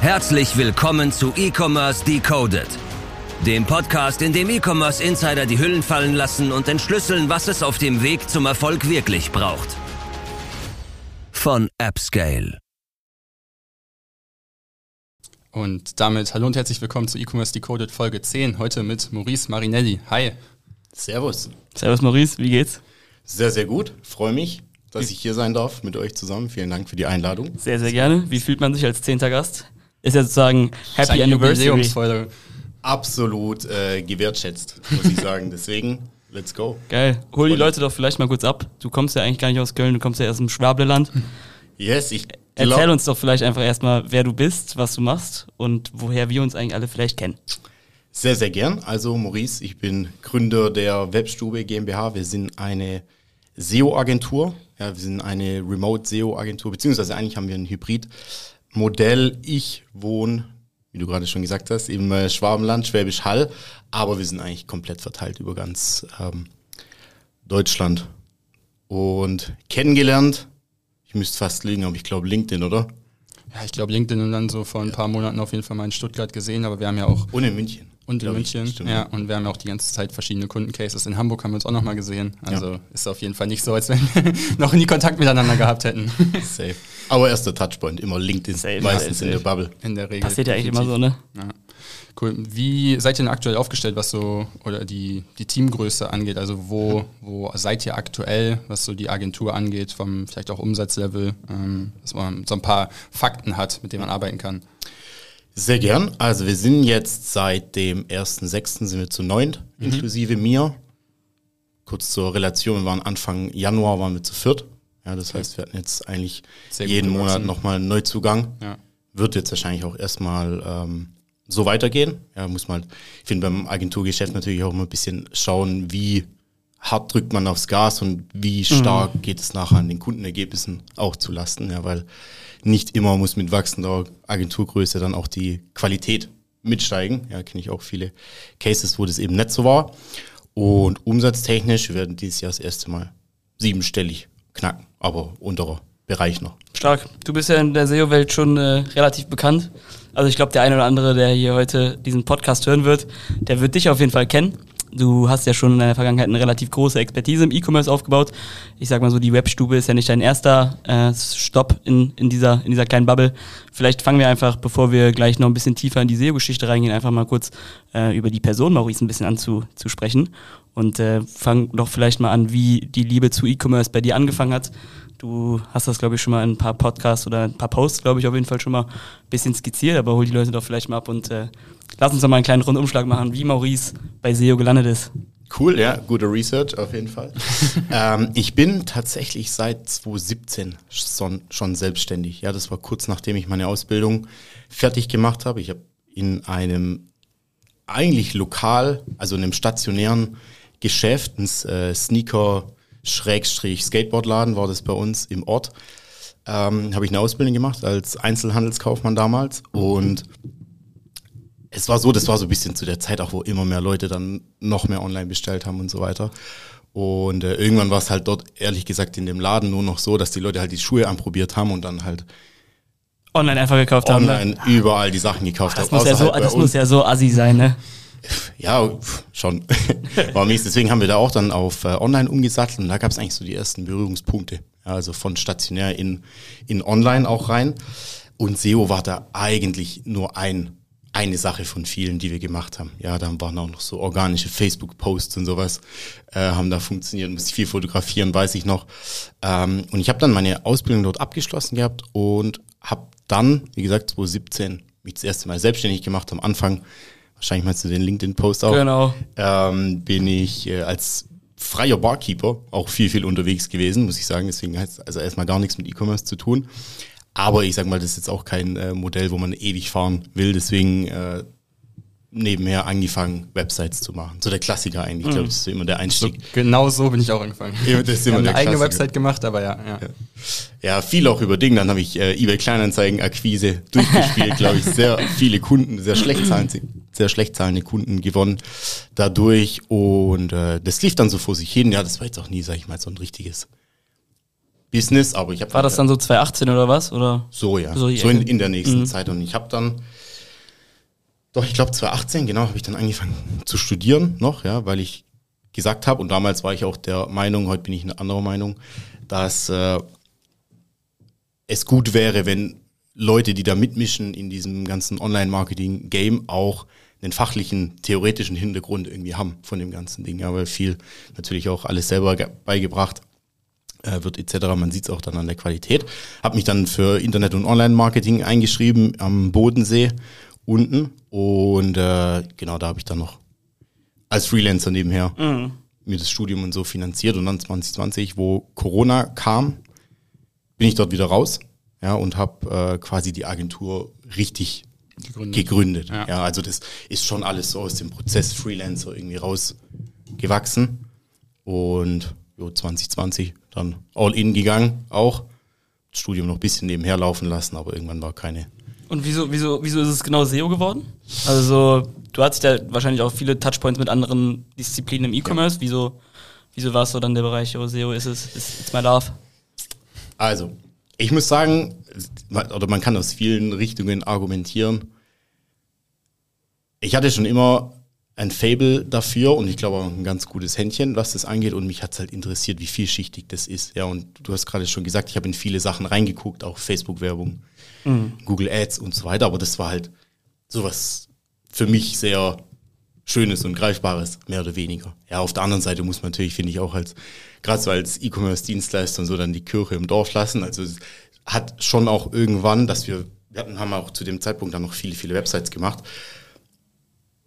Herzlich willkommen zu E-Commerce Decoded, dem Podcast, in dem E-Commerce Insider die Hüllen fallen lassen und entschlüsseln, was es auf dem Weg zum Erfolg wirklich braucht. Von AppScale. Und damit hallo und herzlich willkommen zu E-Commerce Decoded Folge 10. Heute mit Maurice Marinelli. Hi. Servus. Servus Maurice, wie geht's? Sehr, sehr gut. Freue mich, dass ich hier sein darf mit euch zusammen. Vielen Dank für die Einladung. Sehr, sehr gerne. Wie fühlt man sich als zehnter Gast? Ist ja sozusagen Happy Anniversary. Absolut äh, gewertschätzt, muss ich sagen. Deswegen, let's go. Geil. Hol die Leute doch vielleicht mal kurz ab. Du kommst ja eigentlich gar nicht aus Köln, du kommst ja erst im Schwableland. Yes, ich Erzähl glaub, uns doch vielleicht einfach erstmal, wer du bist, was du machst und woher wir uns eigentlich alle vielleicht kennen. sehr, sehr gern. Also Maurice, ich bin Gründer der Webstube GmbH. Wir sind eine SEO-Agentur. Ja, wir sind eine Remote-SEO-Agentur, beziehungsweise eigentlich haben wir ein Hybrid-Modell. Ich wohne, wie du gerade schon gesagt hast, im äh, Schwabenland, Schwäbisch Hall, aber wir sind eigentlich komplett verteilt über ganz ähm, Deutschland. Und kennengelernt, ich müsste fast lügen, aber ich glaube LinkedIn, oder? Ja, ich glaube LinkedIn und dann so vor ein paar Monaten auf jeden Fall mal in Stuttgart gesehen, aber wir haben ja auch Und in München. Und in ich, München. stimmt. ja, und wir haben ja auch die ganze Zeit verschiedene Kundencases. In Hamburg haben wir uns auch nochmal gesehen. Also Ja. ist auf jeden Fall nicht so, als wenn wir noch nie Kontakt miteinander gehabt hätten. Safe. Aber erster Touchpoint, immer LinkedIn, Safe, meistens safe, in der. Bubble. In der Regel. Passiert ja eigentlich immer so, ne? Ja. Cool. Wie seid ihr denn aktuell aufgestellt, was so oder die, die Teamgröße angeht? Also wo, wo seid ihr aktuell, was so die Agentur angeht, vom vielleicht auch Umsatzlevel, ähm, dass man so ein paar Fakten hat, mit denen man arbeiten kann? Sehr gern. Also wir sind jetzt seit dem 1.6. sind wir zu neunt, Mhm. inklusive mir. Kurz zur Relation, wir waren Anfang Januar waren wir zu viert. Ja, das heißt, wir hatten jetzt eigentlich Sehr jeden. Monat nochmal einen Neuzugang. Ja. Wird jetzt wahrscheinlich auch erstmal ähm, so weitergehen. Ja, muss man, ich finde beim Agenturgeschäft natürlich auch immer ein bisschen schauen, wie hart drückt man aufs Gas und wie stark geht es nachher an den Kundenergebnissen auch zu lasten. Ja, weil nicht immer muss mit wachsender Agenturgröße dann auch die Qualität mitsteigen. Ja, kenne ich auch viele Cases, wo das eben nicht so war. Und umsatztechnisch werden dieses Jahr das erste Mal siebenstellig knacken, aber unterer Bereich noch. Stark. Du bist ja in der SEO-Welt schon äh, relativ bekannt. Also ich glaube, der eine oder andere, der hier heute diesen Podcast hören wird, der wird dich auf jeden Fall kennen. Du hast ja schon in deiner Vergangenheit eine relativ große Expertise im E-Commerce aufgebaut. Ich sag mal so, die Webstube ist ja nicht dein erster äh, Stopp in, in, dieser, in dieser kleinen Bubble. Vielleicht fangen wir einfach, bevor wir gleich noch ein bisschen tiefer in die SEO-Geschichte reingehen, einfach mal kurz äh, über die Person Maurice ein bisschen an zu, zu sprechen. Und äh, fang doch vielleicht mal an, wie die Liebe zu E-Commerce bei dir angefangen hat. Du hast das, glaube ich, schon mal in ein paar Podcasts oder ein paar Posts, glaube ich, auf jeden Fall schon mal ein bisschen skizziert, aber hol die Leute doch vielleicht mal ab und äh, lass uns doch mal einen kleinen Rundumschlag machen, wie Maurice bei SEO gelandet ist. Cool, ja, guter Research auf jeden Fall. ähm, ich bin tatsächlich seit 2017 schon, schon selbstständig. Ja, das war kurz nachdem ich meine Ausbildung fertig gemacht habe. Ich habe in einem eigentlich lokal, also in einem stationären Geschäft, ein äh, Sneaker Schrägstrich Skateboardladen war das bei uns im Ort. Ähm, habe ich eine Ausbildung gemacht als Einzelhandelskaufmann damals und es war so, das war so ein bisschen zu der Zeit auch, wo immer mehr Leute dann noch mehr online bestellt haben und so weiter. Und äh, irgendwann war es halt dort, ehrlich gesagt, in dem Laden nur noch so, dass die Leute halt die Schuhe anprobiert haben und dann halt Online einfach gekauft haben. online Ne? überall die Sachen gekauft Das, haben. muss ja, so, das muss ja so assi sein, ne? Ja, schon. War mies. Deswegen haben wir da auch dann auf äh, online umgesattelt und da gab es eigentlich so die ersten Berührungspunkte. Ja, also von stationär in, in online auch rein. Und SEO war da eigentlich nur ein, eine Sache von vielen, die wir gemacht haben. Ja, dann waren auch noch so organische Facebook-Posts und sowas, äh, haben da funktioniert, musste ich viel fotografieren, weiß ich noch. Ähm, und ich habe dann meine Ausbildung dort abgeschlossen gehabt und habe dann, wie gesagt, 2017 mich das erste Mal selbstständig gemacht. Am Anfang, wahrscheinlich meinst du den LinkedIn-Post auch, Genau. ähm, bin ich äh, als freier Barkeeper auch viel, viel unterwegs gewesen, muss ich sagen. Deswegen hat es also erstmal gar nichts mit E-Commerce zu tun. Aber ich sag mal, das ist jetzt auch kein äh, Modell, wo man ewig fahren will. Deswegen äh, nebenher angefangen, Websites zu machen. So der Klassiker eigentlich. Ich glaube, das ist immer der So, Einstieg. genau so bin ich auch angefangen. Ja, das ist immer haben der eine eigene Klassiker. Website gemacht, aber ja. ja. Ja, viel auch über Ding. Dann habe ich äh, eBay Kleinanzeigen, Akquise durchgespielt, glaube ich. Sehr viele Kunden, sehr schlecht zahlende, sehr schlecht zahlende Kunden gewonnen dadurch. Und äh, das lief dann so vor sich hin. Ja, das war jetzt auch nie, sag ich mal, so ein richtiges Business, aber ich habe War das dann so 2018 oder was? Oder? so ja, So so, in, in der nächsten Zeit und ich habe dann doch ich glaube 2018 genau habe ich dann angefangen zu studieren noch, ja, weil ich gesagt habe und damals war ich auch der Meinung, heute bin ich eine andere Meinung, dass äh, es gut wäre, wenn Leute, die da mitmischen in diesem ganzen Online-Marketing-Game auch einen fachlichen, theoretischen Hintergrund irgendwie haben von dem ganzen Ding, ja, weil viel natürlich auch alles selber ge- beigebracht äh, wird etc. Man sieht es auch dann an der Qualität. Habe mich dann für Internet- und Online-Marketing eingeschrieben am Bodensee unten und äh, genau da habe ich dann noch als Freelancer nebenher mir das Studium und so finanziert und dann 2020, wo Corona kam, bin ich dort wieder raus ja, und habe äh, quasi die Agentur richtig Gegründet. gegründet. Ja. Ja. also das ist schon alles so aus dem Prozess Freelancer irgendwie rausgewachsen und jo, 2020 dann all in gegangen auch. Das Studium noch ein bisschen nebenher laufen lassen, aber irgendwann war keine. Und wieso, wieso, wieso ist es genau SEO geworden? Also so, du hattest ja wahrscheinlich auch viele Touchpoints mit anderen Disziplinen im E-Commerce. Wieso, wieso war es so dann der Bereich, oh, SEO ist es, ist it's my love? Also, ich muss sagen, oder man kann aus vielen Richtungen argumentieren. Ich hatte schon immer ein Fable dafür und ich glaube auch ein ganz gutes Händchen, was das angeht. Und mich hat es halt interessiert, wie vielschichtig das ist. Ja, und du hast gerade schon gesagt, ich habe in viele Sachen reingeguckt, auch Facebook-Werbung, Google Ads und so weiter. Aber das war halt sowas für mich sehr Schönes und Greifbares, mehr oder weniger. Ja, auf der anderen Seite muss man natürlich, finde ich, auch als, gerade so als E-Commerce-Dienstleister und so dann die Kirche im Dorf lassen. Also es hat schon auch irgendwann, dass wir, wir hatten, haben auch zu dem Zeitpunkt dann noch viele, viele Websites gemacht,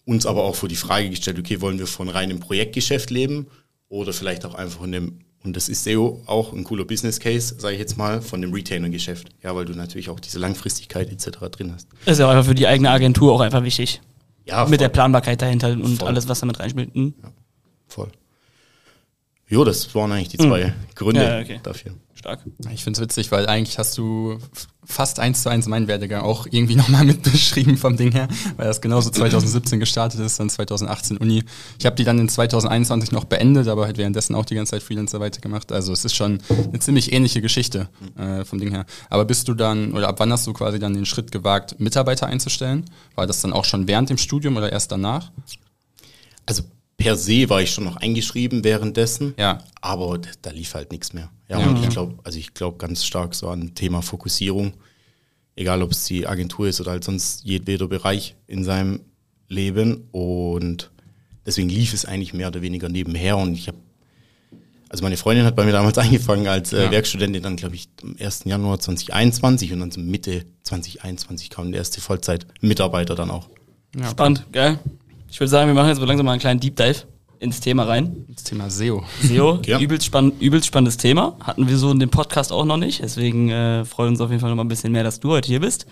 uns aber auch vor die Frage gestellt, okay, wollen wir von reinem Projektgeschäft leben oder vielleicht auch einfach von dem, und das ist SEO auch ein cooler Business Case, sage ich jetzt mal, von dem Retainer-Geschäft. Ja, weil du natürlich auch diese Langfristigkeit etc. drin hast. Das ist ja auch einfach für die eigene Agentur auch einfach wichtig. Ja, Mit der. Planbarkeit dahinter und Voll. alles, was damit reinspielt. Hm? voll. Jo, das waren eigentlich die zwei Gründe Mhm. Ja, okay. dafür. Stark. Ich finde es witzig, weil eigentlich hast du fast eins zu eins meinen Werdegang auch irgendwie nochmal mitbeschrieben vom Ding her, weil das genauso 2017 gestartet ist, dann 2018 Uni. Ich habe die dann in 2021 noch beendet, aber halt währenddessen auch die ganze Zeit Freelancer weitergemacht. Also es ist schon eine ziemlich ähnliche Geschichte äh, vom Ding her. Aber bist du dann, oder ab wann hast du quasi dann den Schritt gewagt, Mitarbeiter einzustellen? War das dann auch schon während dem Studium oder erst danach? Also per se war ich schon noch eingeschrieben währenddessen, Ja. aber da, da lief halt nichts mehr. Ja, Ja, und okay. ich glaube, also ich glaube ganz stark so an Thema Fokussierung, egal ob es die Agentur ist oder halt sonst jedweder Bereich in seinem Leben und deswegen lief es eigentlich mehr oder weniger nebenher und ich habe also meine Freundin hat bei mir damals angefangen als äh, Ja. Werkstudentin, dann glaube ich am 1. Januar 2021 und dann so Mitte 2021 kam der erste Vollzeit-Mitarbeiter dann auch. Ja, Spannend, geil. Ich würde sagen, wir machen jetzt mal langsam mal einen kleinen Deep Dive ins Thema rein. Das Thema SEO. SEO, Ja. übelst, spann übelst spannendes Thema. Hatten wir so in dem Podcast auch noch nicht. Deswegen äh, freuen uns auf jeden Fall noch mal ein bisschen mehr, dass du heute hier bist.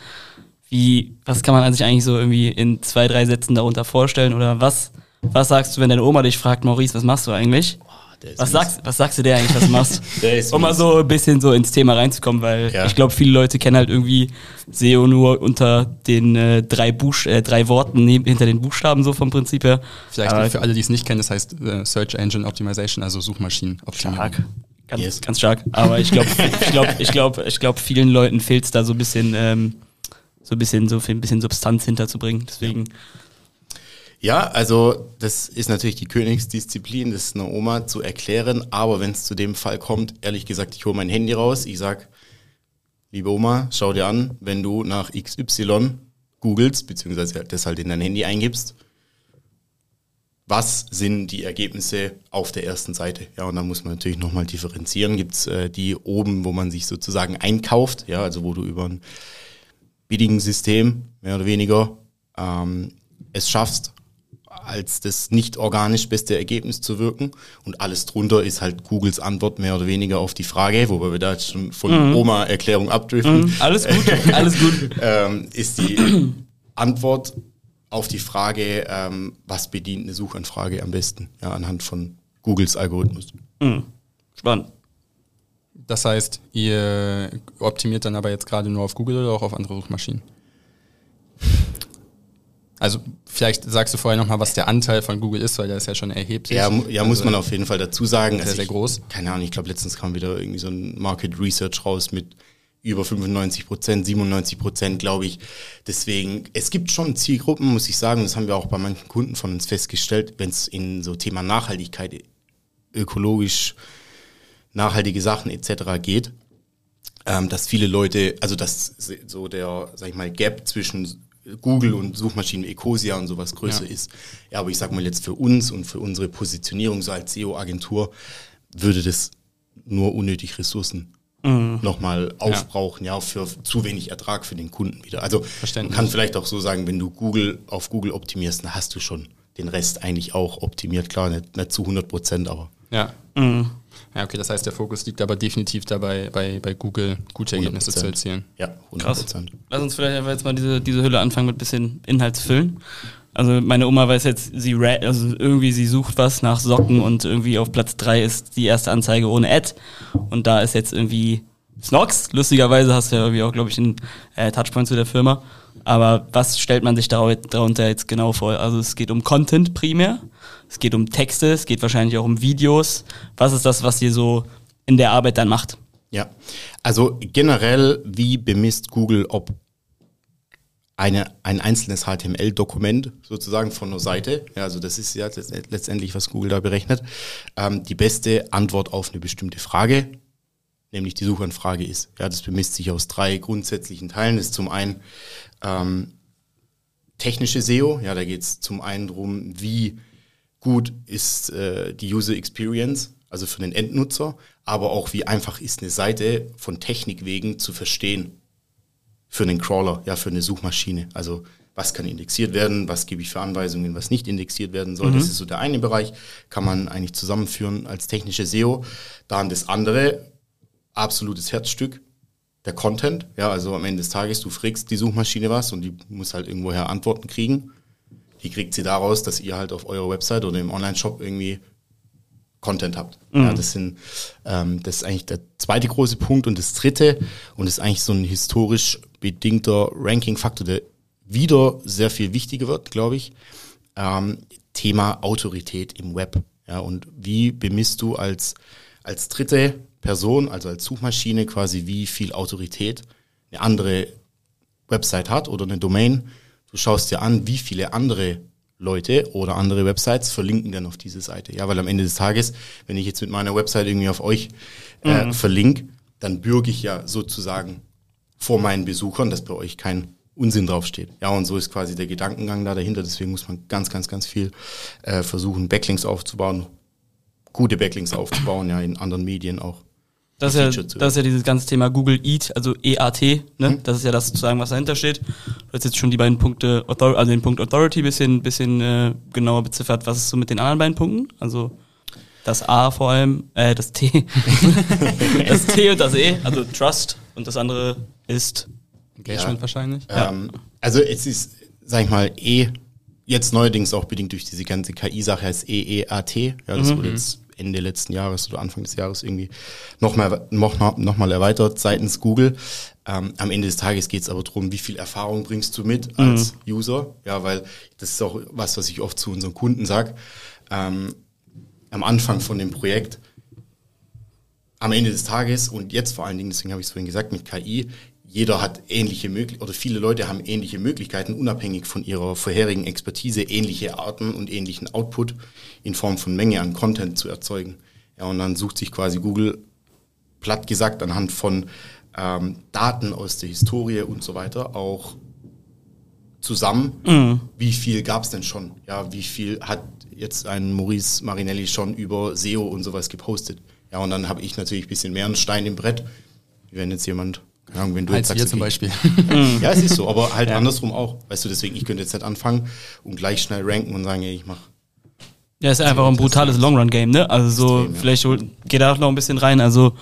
Wie, was kann man an sich eigentlich so irgendwie in zwei, drei Sätzen darunter vorstellen? Oder was, was sagst du, wenn deine Oma dich fragt, Maurice, was machst du eigentlich? Der ist Was sagst, was sagst du der eigentlich, was du machst? Der ist um mal so ein bisschen so ins Thema reinzukommen, weil Ja. ich glaube, viele Leute kennen halt irgendwie SEO nur unter den äh, drei, Buch äh, drei Worten neben, hinter den Buchstaben so vom Prinzip her. Vielleicht Aber für alle, die es nicht kennen, das heißt äh, Search Engine Optimization, also Suchmaschinenoptimierung. stark. Ganz, Yes. ganz stark. Aber ich glaube, ich glaube, ich glaube, ich glaube, vielen Leuten fehlt es da so ein bisschen, ähm, so ein bisschen, so ein bisschen Substanz hinterzubringen. Deswegen, Ja, also das ist natürlich die Königsdisziplin, das einer Oma zu erklären, aber wenn es zu dem Fall kommt, ehrlich gesagt, ich hole mein Handy raus, ich sag, liebe Oma, schau dir an, wenn du nach XY googelst, beziehungsweise das halt in dein Handy eingibst, was sind die Ergebnisse auf der ersten Seite? Ja, und dann muss man natürlich nochmal differenzieren. Gibt es äh, die oben, wo man sich sozusagen einkauft, ja, also wo du über ein Bidding-System, mehr oder weniger, ähm, es schaffst, als das nicht organisch beste Ergebnis zu wirken. Und alles drunter ist halt Googles Antwort mehr oder weniger auf die Frage, wobei wir da jetzt schon von Oma-Erklärung abdriften, alles gut, alles gut. ähm, ist die Antwort auf die Frage, ähm, was bedient eine Suchanfrage am besten, ja, anhand von Googles Algorithmus. Spannend. Das heißt, ihr optimiert dann aber jetzt gerade nur auf Google oder auch auf andere Suchmaschinen? Also vielleicht sagst du vorher nochmal, was der Anteil von Google ist, weil der ist ja schon erheblich. Ja, ja muss Also, man auf jeden Fall dazu sagen. Sehr, sehr ich, groß. Keine Ahnung, ich glaube letztens kam wieder irgendwie so ein Market Research raus mit über 95 Prozent, 97 Prozent, glaube ich. Deswegen, es gibt schon Zielgruppen, muss ich sagen, das haben wir auch bei manchen Kunden von uns festgestellt, wenn es in so Thema Nachhaltigkeit, ökologisch nachhaltige Sachen etc. geht, ähm, dass viele Leute, also dass so der, sag ich mal, Gap zwischen Google und Suchmaschinen wie Ecosia und sowas größer Ja. ist. Ja, aber ich sag mal jetzt für uns und für unsere Positionierung so als SEO-Agentur würde das nur unnötig Ressourcen nochmal aufbrauchen, ja. für zu wenig Ertrag für den Kunden wieder. Also man kann vielleicht auch so sagen, wenn du Google auf Google optimierst, dann hast du schon den Rest eigentlich auch optimiert. Klar, nicht, nicht zu 100 Prozent, aber Ja. Ja, okay, das heißt, der Fokus liegt aber definitiv dabei, bei, bei Google gute Ergebnisse zu 100%. erzielen. ja, 100 Krass. Prozent. Lass uns vielleicht einfach jetzt mal diese, diese Hülle anfangen mit ein bisschen Inhalt zu füllen. Also meine Oma weiß jetzt, sie also irgendwie sie sucht was nach Socken und irgendwie auf Platz drei ist die erste Anzeige ohne Ad und da ist jetzt irgendwie Snox. Lustigerweise hast du ja irgendwie auch, glaube ich, einen äh, Touchpoint zu der Firma. Aber was stellt man sich darunter jetzt genau vor? Also es geht um Content primär, es geht um Texte, es geht wahrscheinlich auch um Videos. Was ist das, was ihr so in der Arbeit dann macht? Ja, also generell, wie bemisst Google, ob eine, ein einzelnes HTML-Dokument sozusagen von der Seite, ja, also das ist ja letzt- letztendlich, was Google da berechnet, ähm, die beste Antwort auf eine bestimmte Frage, nämlich die Suchanfrage ist. Ja, das bemisst sich aus drei grundsätzlichen Teilen. Das ist zum einen ähm, technische SEO, ja, da geht es zum einen darum, wie gut ist äh, die User Experience, also für den Endnutzer, aber auch wie einfach ist eine Seite von Technik wegen zu verstehen für einen Crawler, ja, für eine Suchmaschine. Also was kann indexiert werden, was gebe ich für Anweisungen, was nicht indexiert werden soll. Das ist so der eine Bereich, kann man eigentlich zusammenführen als technische SEO. Dann das andere, absolutes Herzstück, der Content. Ja, also am Ende des Tages, du fragst die Suchmaschine was und die muss halt irgendwoher Antworten kriegen. Die kriegt sie daraus, dass ihr halt auf eurer Website oder im Online-Shop irgendwie Content habt. Ja, das sind, ähm, das ist eigentlich der zweite große Punkt und das dritte und das ist eigentlich so ein historisch bedingter Ranking-Faktor, der wieder sehr viel wichtiger wird, glaube ich. Ähm, Thema Autorität im Web. Ja, und wie bemisst du als, als dritte Person, also als Suchmaschine quasi, wie viel Autorität eine andere Website hat oder eine Domain. Du schaust dir an, wie viele andere Leute oder andere Websites verlinken dann auf diese Seite. Ja, weil am Ende des Tages, wenn ich jetzt mit meiner Website irgendwie auf euch äh, verlinke, dann bürge ich ja sozusagen vor meinen Besuchern, dass bei euch kein Unsinn draufsteht. Ja, und so ist quasi der Gedankengang da dahinter. Deswegen muss man ganz, ganz, ganz viel äh, versuchen, Backlinks aufzubauen, gute Backlinks aufzubauen, ja, in anderen Medien auch. Das ist, ja, das ist ja dieses ganze Thema Google Eat, also EAT, ne? Das ist ja das sozusagen, was dahinter steht. Du hast jetzt schon die beiden Punkte, Author also den Punkt Authority bisschen, bisschen äh, genauer beziffert. Was ist so mit den anderen beiden Punkten? Also das A vor allem, äh, das T. das T und das E, also Trust und das andere ist Engagement Ja. wahrscheinlich. Ähm, also es ist, sag ich mal, eh jetzt neuerdings auch bedingt durch diese ganze KI-Sache heißt EEAT. Ja, das wurde jetzt Ende letzten Jahres oder Anfang des Jahres irgendwie nochmal noch, noch mal erweitert seitens Google. Ähm, am Ende des Tages geht es aber darum, wie viel Erfahrung bringst du mit als User. Ja, weil das ist auch was, was ich oft zu unseren Kunden sage. Ähm, am Anfang von dem Projekt, am Ende des Tages und jetzt vor allen Dingen, deswegen habe ich es vorhin gesagt, mit KI, jeder hat ähnliche Möglichkeiten, oder viele Leute haben ähnliche Möglichkeiten, unabhängig von ihrer vorherigen Expertise, ähnliche Arten und ähnlichen Output in Form von Menge an Content zu erzeugen. Ja, und dann sucht sich quasi Google, platt gesagt, anhand von ähm, Daten aus der Historie und so weiter auch zusammen, wie viel gab es denn schon? Ja, wie viel hat jetzt ein Maurice Marinelli schon über SEO und sowas gepostet? Ja, und dann habe ich natürlich ein bisschen mehr einen Stein im Brett, wenn jetzt jemand, keine Ahnung, wenn du jetzt Als sagst, wir zum Beispiel. ja, es ist so, aber halt andersrum auch. Weißt du, deswegen, ich könnte jetzt nicht anfangen und gleich schnell ranken und sagen, ey, ich mach. Ja, ist einfach ein brutales Long-Run-Game, ne? Also so, Extrem, ja. vielleicht geht da auch noch ein bisschen rein. Also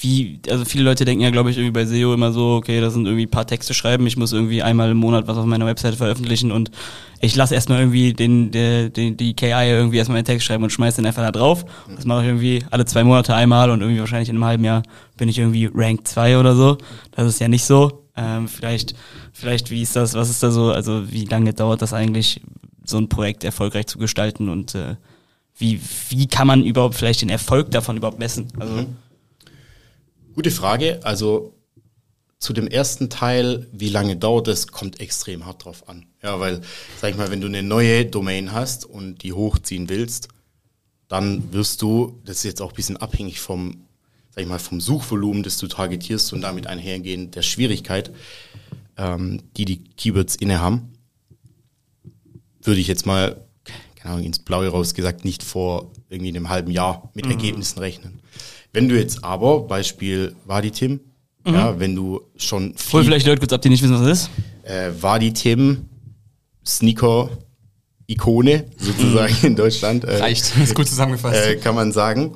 wie, also viele Leute denken ja, glaube ich, irgendwie bei SEO immer so, okay, das sind irgendwie ein paar Texte schreiben, ich muss irgendwie einmal im Monat was auf meiner Website veröffentlichen und ich lasse erstmal irgendwie den, der, den, die KI irgendwie erstmal einen Text schreiben und schmeiß den einfach da drauf. Das mache ich irgendwie alle zwei Monate einmal und irgendwie wahrscheinlich in einem halben Jahr bin ich irgendwie Rank 2 oder so. Das ist ja nicht so. Ähm, vielleicht, vielleicht, wie ist das, was ist da so, also wie lange dauert das eigentlich, so ein Projekt erfolgreich zu gestalten und äh, wie, wie kann man überhaupt vielleicht den Erfolg davon überhaupt messen? Also, Mhm. Gute Frage. Also zu dem ersten Teil, wie lange dauert es, kommt extrem hart drauf an. Ja, weil, sag ich mal, wenn du eine neue Domain hast und die hochziehen willst, dann wirst du, das ist jetzt auch ein bisschen abhängig vom, sag ich mal, vom Suchvolumen, das du targetierst und damit einhergehend der Schwierigkeit, ähm, die die Keywords innehaben, würde ich jetzt mal, keine Ahnung, ins Blaue rausgesagt, nicht vor irgendwie einem halben Jahr mit Ergebnissen rechnen. Wenn du jetzt aber, Beispiel Vaditim, ja, wenn du schon hol viel, vielleicht Leute kurz ab, die nicht wissen, was das ist. äh, Vaditim, Sneaker, Ikone sozusagen in Deutschland. Äh, Reicht, ist gut zusammengefasst. äh, kann man sagen.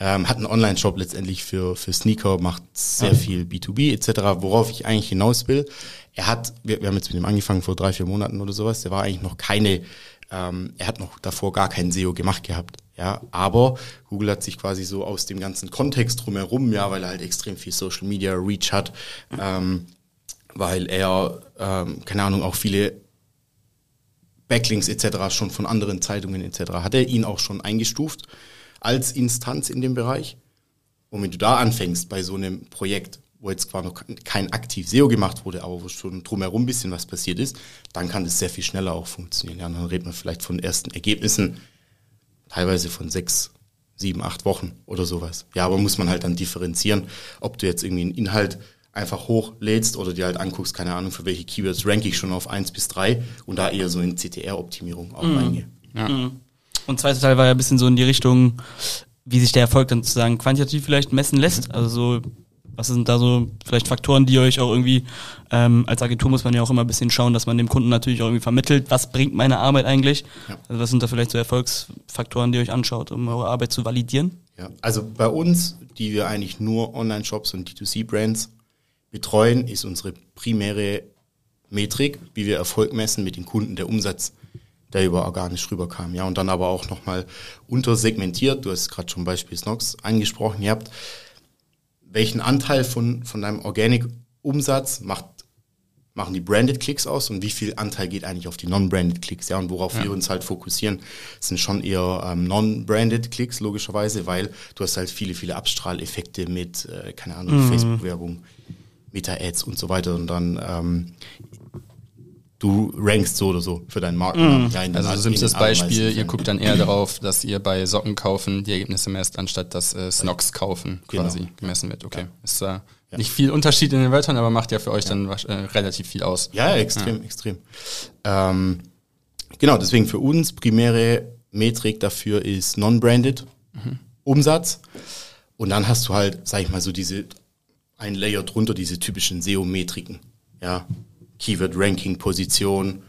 Ähm, hat einen Online-Shop letztendlich für, für Sneaker, macht sehr viel B2B etc. Worauf ich eigentlich hinaus will, er hat, wir, wir haben jetzt mit ihm angefangen vor drei, vier Monaten oder sowas, der war eigentlich noch keine, ähm, er hat noch davor gar kein SEO gemacht gehabt. Ja, aber Google hat sich quasi so aus dem ganzen Kontext drumherum, ja, weil er halt extrem viel Social Media Reach hat, ähm, weil er, ähm, keine Ahnung, auch viele Backlinks etc. schon von anderen Zeitungen etc. hat er ihn auch schon eingestuft als Instanz in dem Bereich. Und wenn du da anfängst bei so einem Projekt, wo jetzt zwar noch kein aktiv SEO gemacht wurde, aber wo schon drumherum ein bisschen was passiert ist, dann kann das sehr viel schneller auch funktionieren. Ja, und dann redet man vielleicht von ersten Ergebnissen, teilweise von sechs, sieben, acht Wochen oder sowas. Ja, aber muss man halt dann differenzieren, ob du jetzt irgendwie einen Inhalt einfach hochlädst oder dir halt anguckst, keine Ahnung, für welche Keywords rank ich schon auf eins bis drei und da eher so in CTR-Optimierung auch reingehe. Und zweiter Teil war ja ein bisschen so in die Richtung, wie sich der Erfolg dann sozusagen quantitativ vielleicht messen lässt. Also so, was sind da so vielleicht Faktoren, die euch auch irgendwie, ähm, als Agentur muss man ja auch immer ein bisschen schauen, dass man dem Kunden natürlich auch irgendwie vermittelt, was bringt meine Arbeit eigentlich? Ja. Also was sind da vielleicht so Erfolgsfaktoren, die ihr euch anschaut, um eure Arbeit zu validieren? Ja, also bei uns, die wir eigentlich nur Online-Shops und D2C-Brands betreuen, ist unsere primäre Metrik, wie wir Erfolg messen mit den Kunden, der Umsatz, der über organisch rüberkam. Ja, und dann aber auch nochmal untersegmentiert, du hast gerade schon Beispiel Snox angesprochen, ihr habt, welchen Anteil von, von deinem Organic-Umsatz macht machen die Branded Klicks aus und wie viel Anteil geht eigentlich auf die Non-Branded Klicks, ja, und worauf wir uns halt fokussieren, sind schon eher ähm, Non-Branded Klicks, logischerweise, weil du hast halt viele, viele Abstrahleffekte mit, äh, keine Ahnung, Facebook-Werbung, Meta-Ads und so weiter. Und dann ähm, du rankst so oder so für deinen Markennamen. Ja, den Also all- simples Beispiel, ihr guckt dann eher darauf, dass ihr bei Socken kaufen die Ergebnisse messt, anstatt dass äh, Snox kaufen quasi Genau. gemessen wird. Okay. Ist da nicht viel Unterschied in den Wörtern, aber macht ja für euch dann wasch- äh, relativ viel aus. Ja, ja, extrem, extrem. Ähm, genau, deswegen für uns primäre Metrik dafür ist Non-Branded Umsatz. Und dann hast du halt, sag ich mal, so diese, ein Layer drunter, diese typischen SEO-Metriken. Ja, Keyword-Ranking-Position.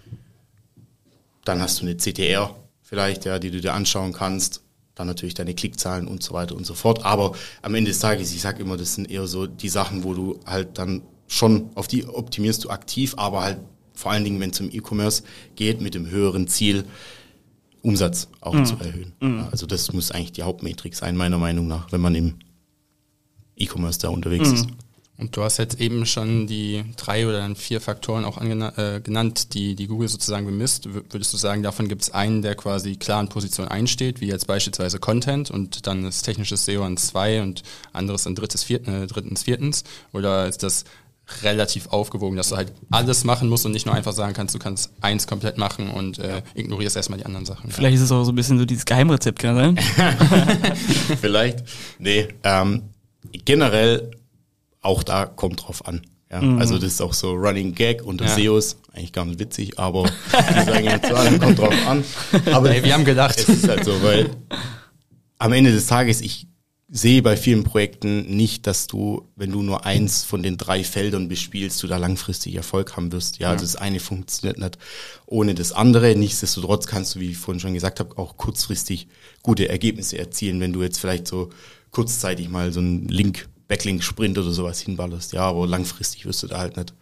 Dann hast du eine CTR vielleicht, ja, die du dir anschauen kannst. Dann natürlich deine Klickzahlen und so weiter und so fort. Aber am Ende des Tages, ich sag immer, das sind eher so die Sachen, wo du halt dann schon, auf die optimierst du aktiv, aber halt vor allen Dingen, wenn es um E-Commerce geht, mit dem höheren Ziel, Umsatz auch zu erhöhen. Ja, also das muss eigentlich die Hauptmetrik sein, meiner Meinung nach, wenn man im E-Commerce da unterwegs ist. Und du hast jetzt eben schon die drei oder dann vier Faktoren auch angena- äh, genannt, die, die Google sozusagen bemisst. W würdest du sagen, davon gibt es einen, der quasi klar in Position einsteht, wie jetzt beispielsweise Content und dann ist technisches SEO an zwei und anderes an drittes, viert, äh, drittens, viertens? Oder ist das relativ aufgewogen, dass du halt alles machen musst und nicht nur einfach sagen kannst, du kannst eins komplett machen und äh, ignorierst erstmal die anderen Sachen? Vielleicht ist es auch so ein bisschen so dieses Geheimrezept, kann das sein? Vielleicht. Nee, ähm, generell auch da kommt drauf an. Ja, Also das ist auch so Running Gag unter Ja. SEOs, eigentlich gar nicht witzig, aber die sagen ja zu allem, kommt drauf an. Aber Ey, wir haben gedacht. Es ist halt so, weil am Ende des Tages, ich sehe bei vielen Projekten nicht, dass du, wenn du nur eins von den drei Feldern bespielst, du da langfristig Erfolg haben wirst. Ja, das eine funktioniert nicht ohne das andere. Nichtsdestotrotz kannst du, wie ich vorhin schon gesagt habe, auch kurzfristig gute Ergebnisse erzielen, wenn du jetzt vielleicht so kurzzeitig mal so einen Link, Backlink-Sprint oder sowas hinballerst. Ja, aber langfristig wirst du da halt nicht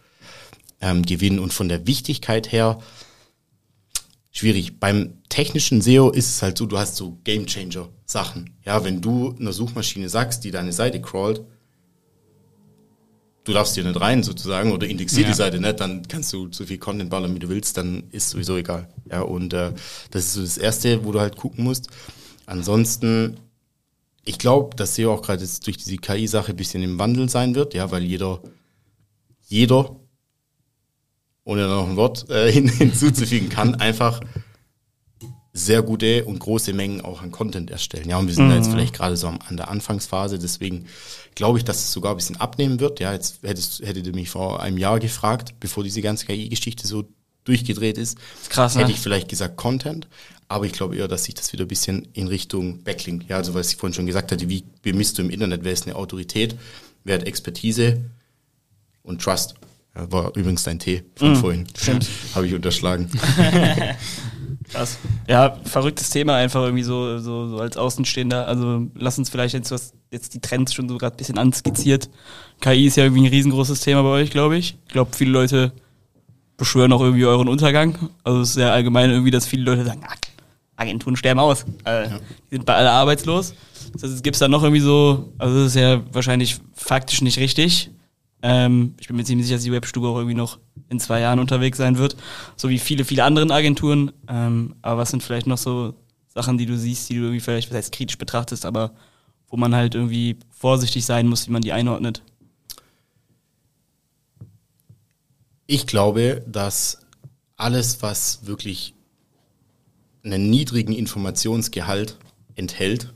ähm, gewinnen. Und von der Wichtigkeit her, schwierig. Beim technischen SEO ist es halt so, du hast so Gamechanger Sachen. Ja, wenn du einer Suchmaschine sagst, die deine Seite crawlt, du darfst hier nicht rein sozusagen oder indexier Ja. die Seite nicht, dann kannst du so viel Content ballern, wie du willst, dann ist sowieso egal. Ja, und äh, das ist so das Erste, wo du halt gucken musst. Ansonsten, ich glaube, dass SEO auch gerade jetzt durch diese KI-Sache ein bisschen im Wandel sein wird, ja, weil jeder, jeder, ohne noch ein Wort äh, hin, hinzuzufügen kann, einfach sehr gute und große Mengen auch an Content erstellen. Ja, und wir sind da jetzt vielleicht gerade so an der Anfangsphase, deswegen glaube ich, dass es sogar ein bisschen abnehmen wird. Ja, jetzt hättest, hättet ihr mich vor einem Jahr gefragt, bevor diese ganze KI-Geschichte so durchgedreht ist, ist krass, ne? hätte ich vielleicht gesagt Content, aber ich glaube eher, dass sich das wieder ein bisschen in Richtung Backlink, ja, also was ich vorhin schon gesagt hatte, wie bemisst du im Internet, wer ist eine Autorität, wer hat Expertise und Trust. Ja, war übrigens dein Tee von vorhin. Stimmt. Habe ich unterschlagen. Krass. Ja, verrücktes Thema einfach irgendwie so, so, so als Außenstehender. Also lass uns vielleicht jetzt, du hast jetzt die Trends schon so gerade ein bisschen anskizziert. KI ist ja irgendwie ein riesengroßes Thema bei euch, glaube ich. Ich glaube, viele Leute beschwören auch irgendwie euren Untergang. Also es ist sehr allgemein irgendwie, dass viele Leute sagen, ah, Agenturen sterben aus. Äh, Die sind bei alle arbeitslos. Das heißt, gibt es da noch irgendwie so, also das ist ja wahrscheinlich faktisch nicht richtig. Ähm, ich bin mir ziemlich sicher, dass die Webstube auch irgendwie noch in zwei Jahren unterwegs sein wird, so wie viele, viele anderen Agenturen. Ähm, aber was sind vielleicht noch so Sachen, die du siehst, die du irgendwie vielleicht, was heißt kritisch betrachtest, aber wo man halt irgendwie vorsichtig sein muss, wie man die einordnet? Ich glaube, dass alles, was wirklich einen niedrigen Informationsgehalt enthält,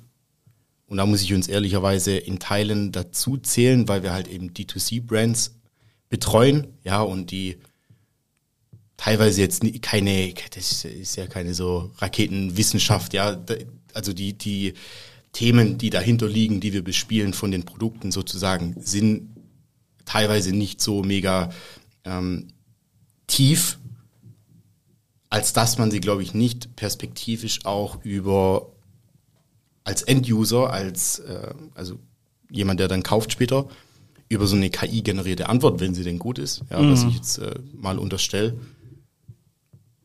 und da muss ich uns ehrlicherweise in Teilen dazu zählen, weil wir halt eben D2C-Brands betreuen, ja, und die teilweise jetzt keine, das ist ja keine so Raketenwissenschaft, ja, also die, die Themen, die dahinter liegen, die wir bespielen von den Produkten sozusagen, sind teilweise nicht so mega ähm, tief, als dass man sie, glaube ich, nicht perspektivisch auch über als End-User, als äh, also jemand, der dann kauft später, über so eine KI-generierte Antwort, wenn sie denn gut ist, ja, was ich jetzt äh, mal unterstelle,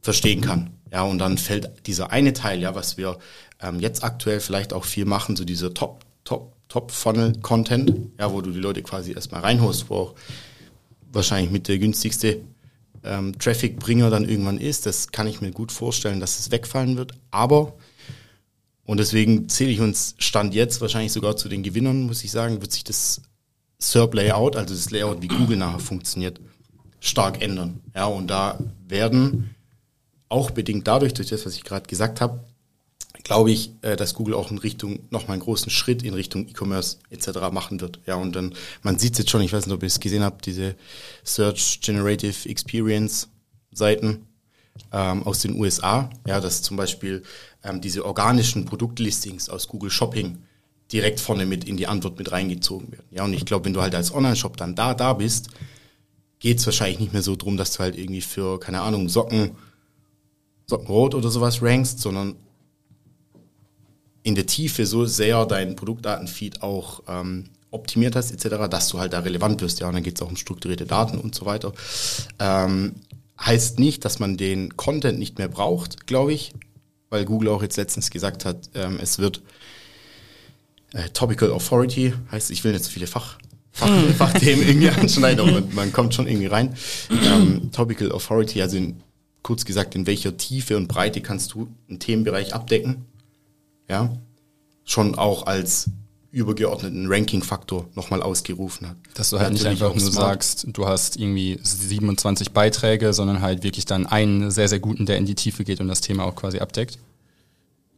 verstehen kann. Ja, und dann fällt dieser eine Teil, ja, was wir ähm, jetzt aktuell vielleicht auch viel machen, so dieser Top, Top, Top-Funnel-Content, ja, wo du die Leute quasi erstmal reinholst, wo auch wahrscheinlich mit der günstigste ähm, Traffic-Bringer dann irgendwann ist. Das kann ich mir gut vorstellen, dass es wegfallen wird. Aber, und deswegen zähle ich uns Stand jetzt wahrscheinlich sogar zu den Gewinnern, muss ich sagen, wird sich das SERP-Layout, also das Layout, wie Google nachher funktioniert, stark ändern. Ja, und da werden auch bedingt dadurch, durch das, was ich gerade gesagt habe, glaube ich, äh, dass Google auch in Richtung, nochmal einen großen Schritt in Richtung E-Commerce etc. machen wird. Ja, und dann, man sieht es jetzt schon, ich weiß nicht, ob ihr es gesehen habt, diese Search Generative Experience Seiten ähm, aus den USA, ja, dass zum Beispiel ähm, diese organischen Produktlistings aus Google Shopping direkt vorne mit in die Antwort mit reingezogen werden. Ja, und ich glaube, wenn du halt als Online-Shop dann da, da bist, geht es wahrscheinlich nicht mehr so drum, dass du halt irgendwie für, keine Ahnung, Socken, Sockenrot oder sowas rankst, sondern in der Tiefe so sehr deinen Produktdatenfeed auch ähm, optimiert hast, etc., dass du halt da relevant wirst. Ja, und dann geht es auch um strukturierte Daten und so weiter. Ähm, heißt nicht, dass man den Content nicht mehr braucht, glaube ich, weil Google auch jetzt letztens gesagt hat, ähm, es wird äh, Topical Authority, heißt, ich will nicht so viele Fach, Fach, Fachthemen irgendwie anschneiden, aber man, kommt schon irgendwie rein. Ähm, Topical Authority, also in, kurz gesagt, in welcher Tiefe und Breite kannst du einen Themenbereich abdecken? Ja, schon auch als übergeordneten Ranking-Faktor nochmal ausgerufen hat. Dass du halt nicht Natürlich einfach auch nur smart. sagst, du hast irgendwie 27 Beiträge, sondern halt wirklich dann einen sehr, sehr guten, der in die Tiefe geht und das Thema auch quasi abdeckt.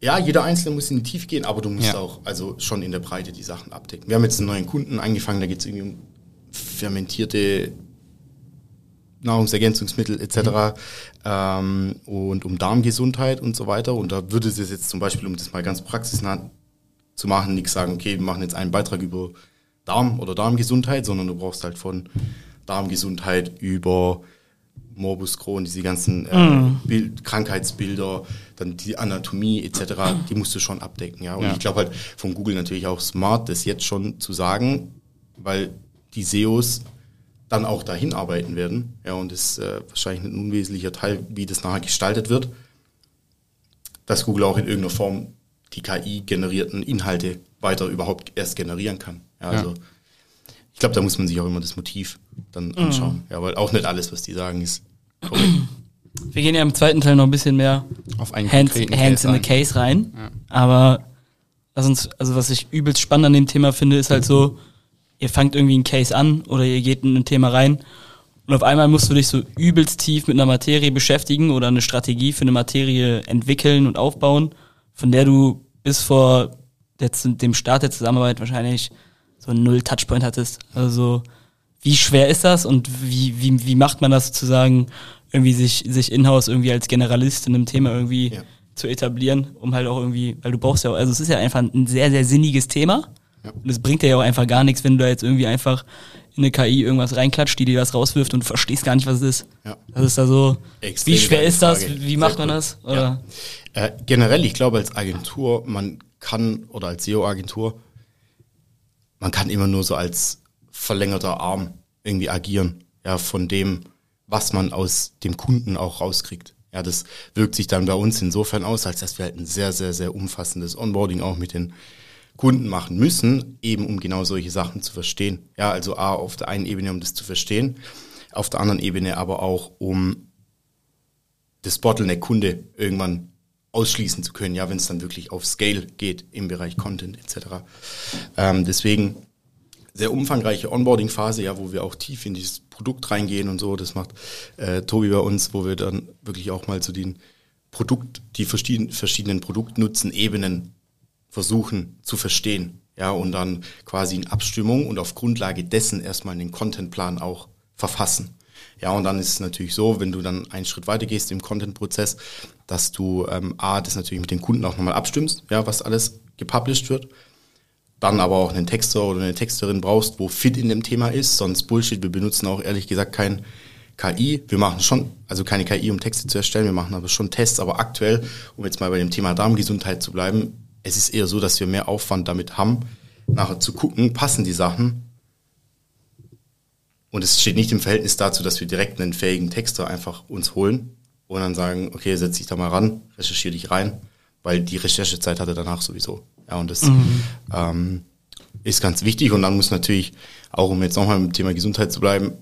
Ja, jeder Einzelne muss in die Tiefe gehen, aber du musst Ja. auch also schon in der Breite die Sachen abdecken. Wir haben jetzt einen neuen Kunden angefangen, da geht es irgendwie um fermentierte Nahrungsergänzungsmittel etc. Ähm, und um Darmgesundheit und so weiter. Und da würde es jetzt zum Beispiel, um das mal ganz praxisnah zu machen, nicht sagen, okay, wir machen jetzt einen Beitrag über Darm oder Darmgesundheit, sondern du brauchst halt von Darmgesundheit über Morbus Crohn, diese ganzen äh, Bild, Krankheitsbilder, dann die Anatomie etc., die musst du schon abdecken. Ja? Und Ja. ich glaube halt von Google natürlich auch smart, das jetzt schon zu sagen, weil die SEOs dann auch dahin arbeiten werden. Ja, und das ist äh, wahrscheinlich ein unwesentlicher Teil, wie das nachher gestaltet wird, dass Google auch in irgendeiner Form die KI-generierten Inhalte weiter überhaupt erst generieren kann. Ja, Ja. also ich glaube, da muss man sich auch immer das Motiv dann Mhm. anschauen. Ja, weil auch nicht alles, was die sagen, ist korrekt. Wir gehen ja im zweiten Teil noch ein bisschen mehr Auf einen Hands, hands in the. Case rein. Aber lass uns, also was ich übelst spannend an dem Thema finde, ist halt so, ihr fangt irgendwie einen Case an oder ihr geht in ein Thema rein und auf einmal musst du dich so übelst tief mit einer Materie beschäftigen oder eine Strategie für eine Materie entwickeln und aufbauen, von der du bis vor dem Start der Zusammenarbeit wahrscheinlich so null Touchpoint hattest. Also wie schwer ist das und wie, wie, wie macht man das sozusagen, irgendwie sich, sich in-house irgendwie als Generalist in einem Thema irgendwie Ja. zu etablieren, um halt auch irgendwie, weil du brauchst ja auch, also es ist ja einfach ein sehr, sehr sinniges Thema. Ja. Und es bringt dir ja auch einfach gar nichts, wenn du da jetzt irgendwie einfach in eine KI irgendwas reinklatscht, die dir was rauswirft und du verstehst gar nicht, was es ist. Ja. Das ist da so, Extrem wie schwer ist das? Wie macht man das? Oder? Äh, generell, ich glaube, als Agentur, man kann, oder als SEO-Agentur, man kann immer nur so als verlängerter Arm irgendwie agieren, ja, von dem, was man aus dem Kunden auch rauskriegt. Ja, das wirkt sich dann bei uns insofern aus, als dass wir halt ein sehr, sehr, sehr umfassendes Onboarding auch mit den Kunden machen müssen, eben um genau solche Sachen zu verstehen. Ja, also A, auf der einen Ebene, um das zu verstehen, auf der anderen Ebene aber auch, um das Bottleneck Kunde irgendwann ausschließen zu können, ja, wenn es dann wirklich auf Scale geht im Bereich Content etc. Ähm, deswegen sehr umfangreiche Onboarding-Phase, ja, wo wir auch tief in dieses Produkt reingehen und so. Das macht äh, Tobi bei uns, wo wir dann wirklich auch mal zu den Produkt, die verschiedenen Produktnutzen-Ebenen versuchen zu verstehen. Ja, und dann quasi in Abstimmung und auf Grundlage dessen erstmal den Contentplan auch verfassen. Ja, und dann ist es natürlich so, wenn du dann einen Schritt weiter gehst im Content-Prozess, dass du ähm, A, das natürlich mit den Kunden auch nochmal abstimmst, ja, was alles gepublished wird. Dann aber auch einen Texter oder eine Texterin brauchst, wo fit in dem Thema ist, sonst Bullshit. Wir benutzen auch ehrlich gesagt kein KI. Wir machen schon, also keine KI, um Texte zu erstellen, wir machen aber schon Tests, aber aktuell, um jetzt mal bei dem Thema Darmgesundheit zu bleiben, es ist eher so, dass wir mehr Aufwand damit haben, nachher zu gucken, passen die Sachen. Und es steht nicht im Verhältnis dazu, dass wir direkt einen fähigen Texter einfach uns holen und dann sagen, okay, setz dich da mal ran, recherchiere dich rein, weil die Recherchezeit hat er danach sowieso. Ja, und das ähm, ist ganz wichtig. Und dann muss natürlich, auch um jetzt nochmal im Thema Gesundheit zu bleiben,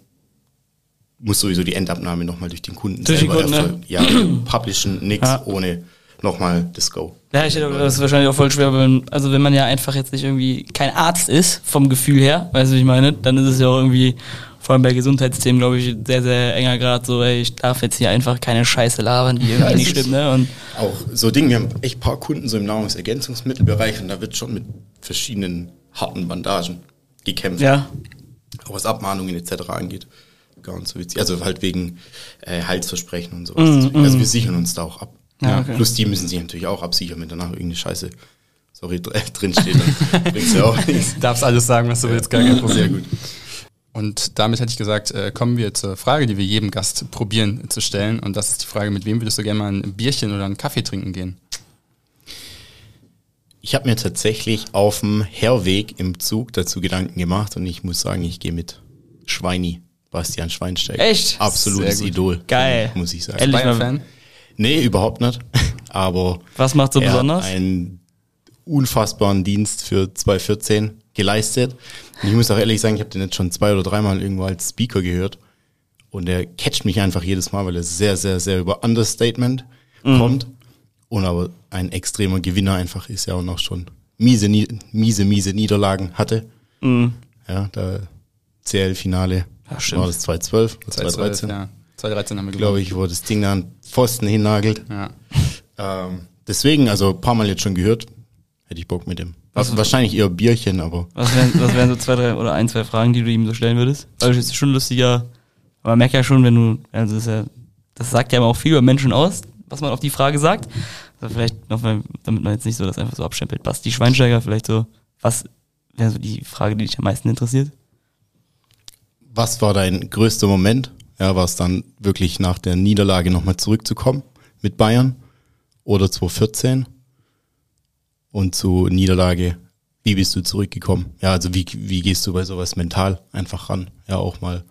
muss sowieso die Endabnahme nochmal durch den Kunden Durch selber Kunden, ne? Ja, publishen, nix, Ja. ohne nochmal das Go. Ja, ich, das ist wahrscheinlich auch voll schwer, wenn, also wenn man ja einfach jetzt nicht irgendwie kein Arzt ist, vom Gefühl her, weißt du, wie ich meine, dann ist es ja auch irgendwie, vor allem bei Gesundheitsthemen, glaube ich, sehr, sehr enger Grad so, ey, ich darf jetzt hier einfach keine Scheiße labern, die irgendwie Ja, nicht stimmt, ne? Und Auch so Dinge, wir haben echt paar Kunden so im Nahrungsergänzungsmittelbereich und da wird schon mit verschiedenen harten Bandagen gekämpft. ja, auch was Abmahnungen etc. angeht. Gar nicht so witzig. Also halt wegen äh, Heilsversprechen und sowas. Deswegen- also wir sichern uns da auch ab. Ja, okay. Plus die müssen sich natürlich auch absichern, wenn danach irgendeine Scheiße, sorry, dr- drinsteht, dann bringt's ja auch nichts. Darfst alles sagen, was du willst, gar kein Problem. Sehr gut. Und damit hätte ich gesagt, äh, kommen wir zur Frage, die wir jedem Gast probieren zu stellen. Und das ist die Frage, mit wem würdest du gerne mal ein Bierchen oder einen Kaffee trinken gehen? Ich habe mir tatsächlich auf dem Herweg im Zug dazu Gedanken gemacht und ich muss sagen, ich gehe mit Schweini, Bastian Schweinsteiger. Echt? Absolutes. Idol. Geil. Muss ich sagen. Ehrlich? Bayern-Fan? Nee, überhaupt nicht. Aber was macht so er besonders? hat einen unfassbaren Dienst für 2014 geleistet. Und ich muss auch ehrlich sagen, ich habe den jetzt schon zwei oder dreimal irgendwo als Speaker gehört. Und er catcht mich einfach jedes Mal, weil er sehr, sehr, sehr über Understatement Mhm. kommt. Und aber ein extremer Gewinner einfach ist ja und auch schon miese, miese, miese Niederlagen hatte. Ja, da CL-Finale Ja, war das 2012 oder 2013, 2013, ja. 2013 haben wir glaube ich, wo das Ding da an Pfosten hinnagelt. Ja. Ähm, deswegen, also ein paar Mal jetzt schon gehört, hätte ich Bock mit dem. Was, wahrscheinlich eher Bierchen, aber Was wären, was wären so zwei, drei oder ein, zwei Fragen, die du ihm so stellen würdest? Weil das ist schon lustiger, aber man merkt ja schon, wenn du, also das, ja, das sagt ja immer auch viel über Menschen aus, was man auf die Frage sagt. Also vielleicht noch, damit man jetzt nicht so das einfach so abstempelt. Basti Schweinsteiger, vielleicht so, was wäre so die Frage, die dich am meisten interessiert? was war dein größter Moment? Ja, war es dann wirklich nach der Niederlage nochmal zurückzukommen mit Bayern oder 2014? Und zu Niederlage, wie bist du zurückgekommen? Ja, also wie, wie gehst du bei sowas mental einfach ran? Ja, auch mal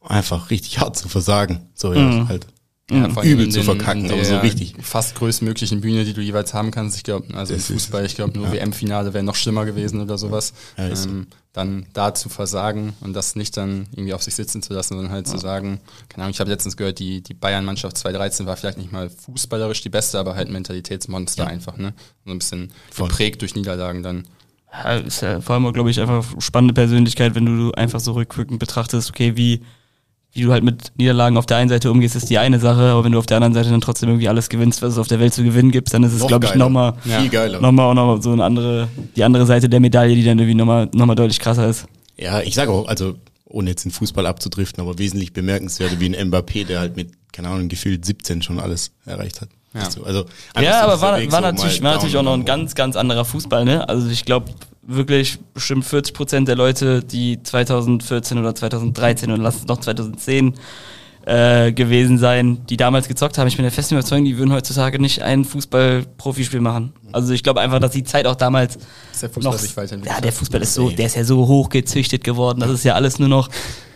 einfach richtig hart zu versagen. So, ja, Mhm. halt Ja, vor allem Übel zu den- verkacken, aber so richtig. Fast größtmöglichen Bühne, die du jeweils haben kannst. Ich glaube, also Das im ist- Fußball, ich glaube, nur ja. WM-Finale wäre noch schlimmer gewesen oder sowas. Ja, ähm, dann da zu versagen und das nicht dann irgendwie auf sich sitzen zu lassen, sondern halt zu sagen, keine Ahnung, ich habe letztens gehört, die, die Bayern-Mannschaft 2013 war vielleicht nicht mal fußballerisch die beste, aber halt ein Mentalitätsmonster einfach, ne? So ein bisschen Voll. geprägt durch Niederlagen dann. Ja, ist ja vor allem, glaube ich, einfach spannende Persönlichkeit, wenn du einfach so rückwirkend betrachtest, okay, wie, wie du halt mit Niederlagen auf der einen Seite umgehst, ist die eine Sache, aber wenn du auf der anderen Seite dann trotzdem irgendwie alles gewinnst, was es auf der Welt zu gewinnen gibt, dann ist es, glaube ich, nochmal Viel geiler. nochmal auch noch so eine andere, die andere Seite der Medaille, die dann irgendwie nochmal noch mal deutlich krasser ist. Ja, ich sage auch, also ohne jetzt den Fußball abzudriften, aber wesentlich bemerkenswerter wie ein Mbappé, der halt mit, keine Ahnung, gefühlt 17 schon alles erreicht hat. Ja. Also, Ja, aber war, war natürlich, war natürlich auch noch ein ganz, ganz anderer Fußball, ne? Also ich glaube wirklich bestimmt 40 Prozent der Leute, die 2014 oder 2013 und lass es noch 2010 äh, gewesen sein, die damals gezockt haben. Ich bin der festen Überzeugung, die würden heutzutage nicht ein Fußball-Profispiel machen. Also ich glaube einfach, dass die Zeit auch damals Dass der Fußball noch, sich weiterentwickelt ja, der. Fußball ist so, der ist ja so hochgezüchtet geworden. Das ist ja alles nur noch,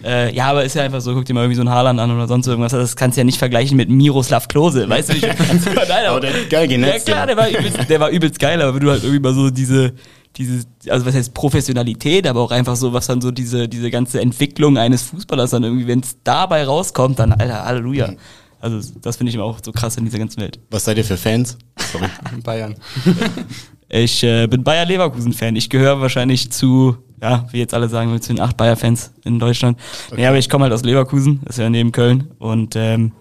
äh, ja, aber ist ja einfach so, guck dir mal irgendwie so ein Haaland an oder sonst irgendwas. Das kannst du ja nicht vergleichen mit Miroslav Klose, weißt du? Ich, Nein, Aber der geil ja genetzt. klar, der war, übelst, der war übelst geil, aber wenn du halt irgendwie mal so diese, diese, also was heißt Professionalität, aber auch einfach so, was dann so diese, diese ganze Entwicklung eines Fußballers dann irgendwie, wenn es dabei rauskommt, dann Alter, Halleluja. Also das finde ich immer auch so krass in dieser ganzen Welt. Was seid ihr für Fans? Sorry. Bayern. Ich äh, bin Bayer Leverkusen-Fan. Ich gehöre wahrscheinlich zu, ja, wie jetzt alle sagen, zu den acht Bayer-Fans in Deutschland. Nee, aber ich komme halt aus Leverkusen, das ist ja neben Köln. Und ähm,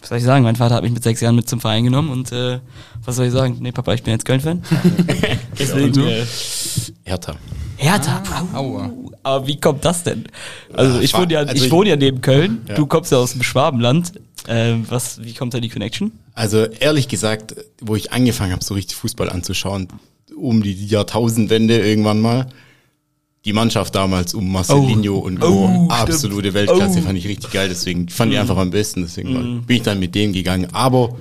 was soll ich sagen? Mein Vater hat mich mit sechs Jahren mit zum Verein genommen und äh, was soll ich sagen? Nee, Papa, ich bin jetzt Köln-Fan. Deswegen, du? äh, Hertha. Hertha. Aua. Aber wie kommt das denn? Also Ja, ich wohne ja, also ich wohne ja neben Köln. Ja. Du kommst ja aus dem Schwabenland. Ähm, was, wie kommt da die Connection? Also ehrlich gesagt, wo ich angefangen habe, so richtig Fußball anzuschauen, um die Jahrtausendwende irgendwann mal, die Mannschaft damals um Marcelinho und Co. Oh, absolute stimmt. Weltklasse, Oh. fand ich richtig geil, deswegen fand ich einfach am besten, deswegen war- bin ich dann mit dem gegangen, aber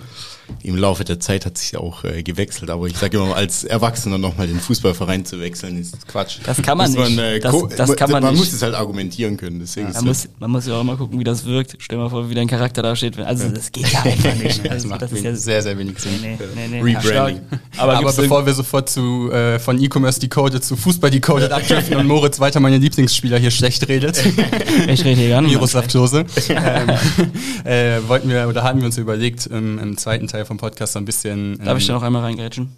im Laufe der Zeit hat sich auch äh, gewechselt, aber ich sage immer, als Erwachsener nochmal den Fußballverein zu wechseln, ist Quatsch. Das kann man nicht. äh, das, das kann man, man nicht. muss es halt argumentieren können, deswegen ist Man muss, man muss ja auch mal gucken, wie das wirkt. Stell mal vor, wie dein Charakter da steht. Also das geht ja einfach nicht. Das Also, macht das ist ja sehr, sehr wenig Sinn. Nee, nee, nee. Rebranding. Aber, Aber, bevor wir sofort zu äh, von E-Commerce Decoded zu Fußball Decoded abdriften und Moritz weiter meine Lieblingsspieler hier schlecht redet, ich rede hier gar nicht. Miroslav Klose, ähm, äh, wollten wir oder haben wir uns überlegt, im, im zweiten Teil vom Podcast so ein bisschen. Ähm, Darf ich da noch einmal reingrätschen?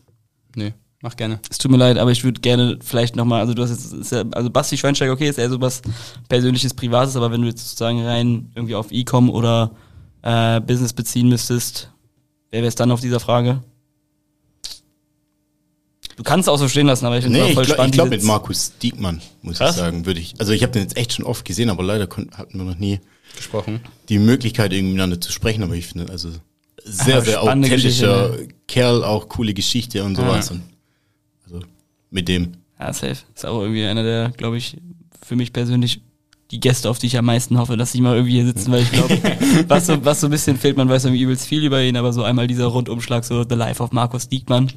Nee, mach gerne. Es tut mir leid, aber ich würde gerne vielleicht nochmal, also du hast jetzt, ja, also Basti Schweinsteiger, okay, ist eher so was Persönliches, Privates, aber wenn du jetzt sozusagen rein irgendwie auf E-Com oder äh, Business beziehen müsstest, wer wäre es dann auf dieser Frage? Du kannst es auch so stehen lassen, aber ich finde es Nee, ich voll glaube spannend. glaub diese- mit Markus Diekmann, muss Krass. ich sagen, würde ich. Also ich habe den jetzt echt schon oft gesehen, aber leider hatten wir noch nie Gesprochen. die Möglichkeit, irgendwie miteinander zu sprechen, aber ich finde, also sehr, Ah, sehr authentischer Geschichte, Kerl, auch coole Geschichte und sowas. Ja. Und also mit dem. Ja, safe. Ist auch irgendwie einer der, glaube ich, für mich persönlich die Gäste, auf die ich am meisten hoffe, dass sie mal irgendwie hier sitzen, weil ich glaube, was so, was so ein bisschen fehlt, man weiß irgendwie übelst viel über ihn, aber so einmal dieser Rundumschlag, so The Life of Markus Diekmann,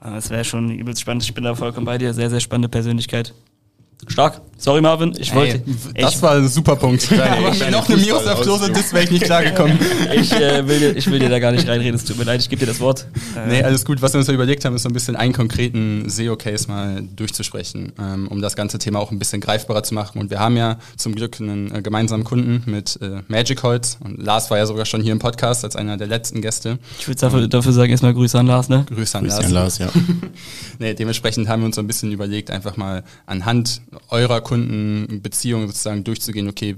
ah, das wäre schon übelst spannend. Ich bin da vollkommen bei dir, sehr, sehr spannende Persönlichkeit. Stark. Sorry, Marvin, ich wollte, Das ich, war ein super Punkt. Aber mit kleine noch eine Miroslav Klose, Fußball- das wäre ich nicht klargekommen. ich, äh, will, dir- ich will dir da gar nicht reinreden, es tut mir leid, ich gebe dir das Wort. Äh, Nee, alles gut. Was wir uns da überlegt haben, ist so ein bisschen einen konkreten SEO-Case mal durchzusprechen, ähm, um das ganze Thema auch ein bisschen greifbarer zu machen. Und wir haben ja zum Glück einen äh, gemeinsamen Kunden mit äh, Magic Holz. Und Lars war ja sogar schon hier im Podcast als einer der letzten Gäste. ich würde dafür, dafür sagen, erstmal Grüße an Lars, ne? Grüße an Christian Lars. Lars, ja. Nee, dementsprechend haben wir uns so ein bisschen überlegt, einfach mal anhand eurer Kundenbeziehungen sozusagen durchzugehen, okay,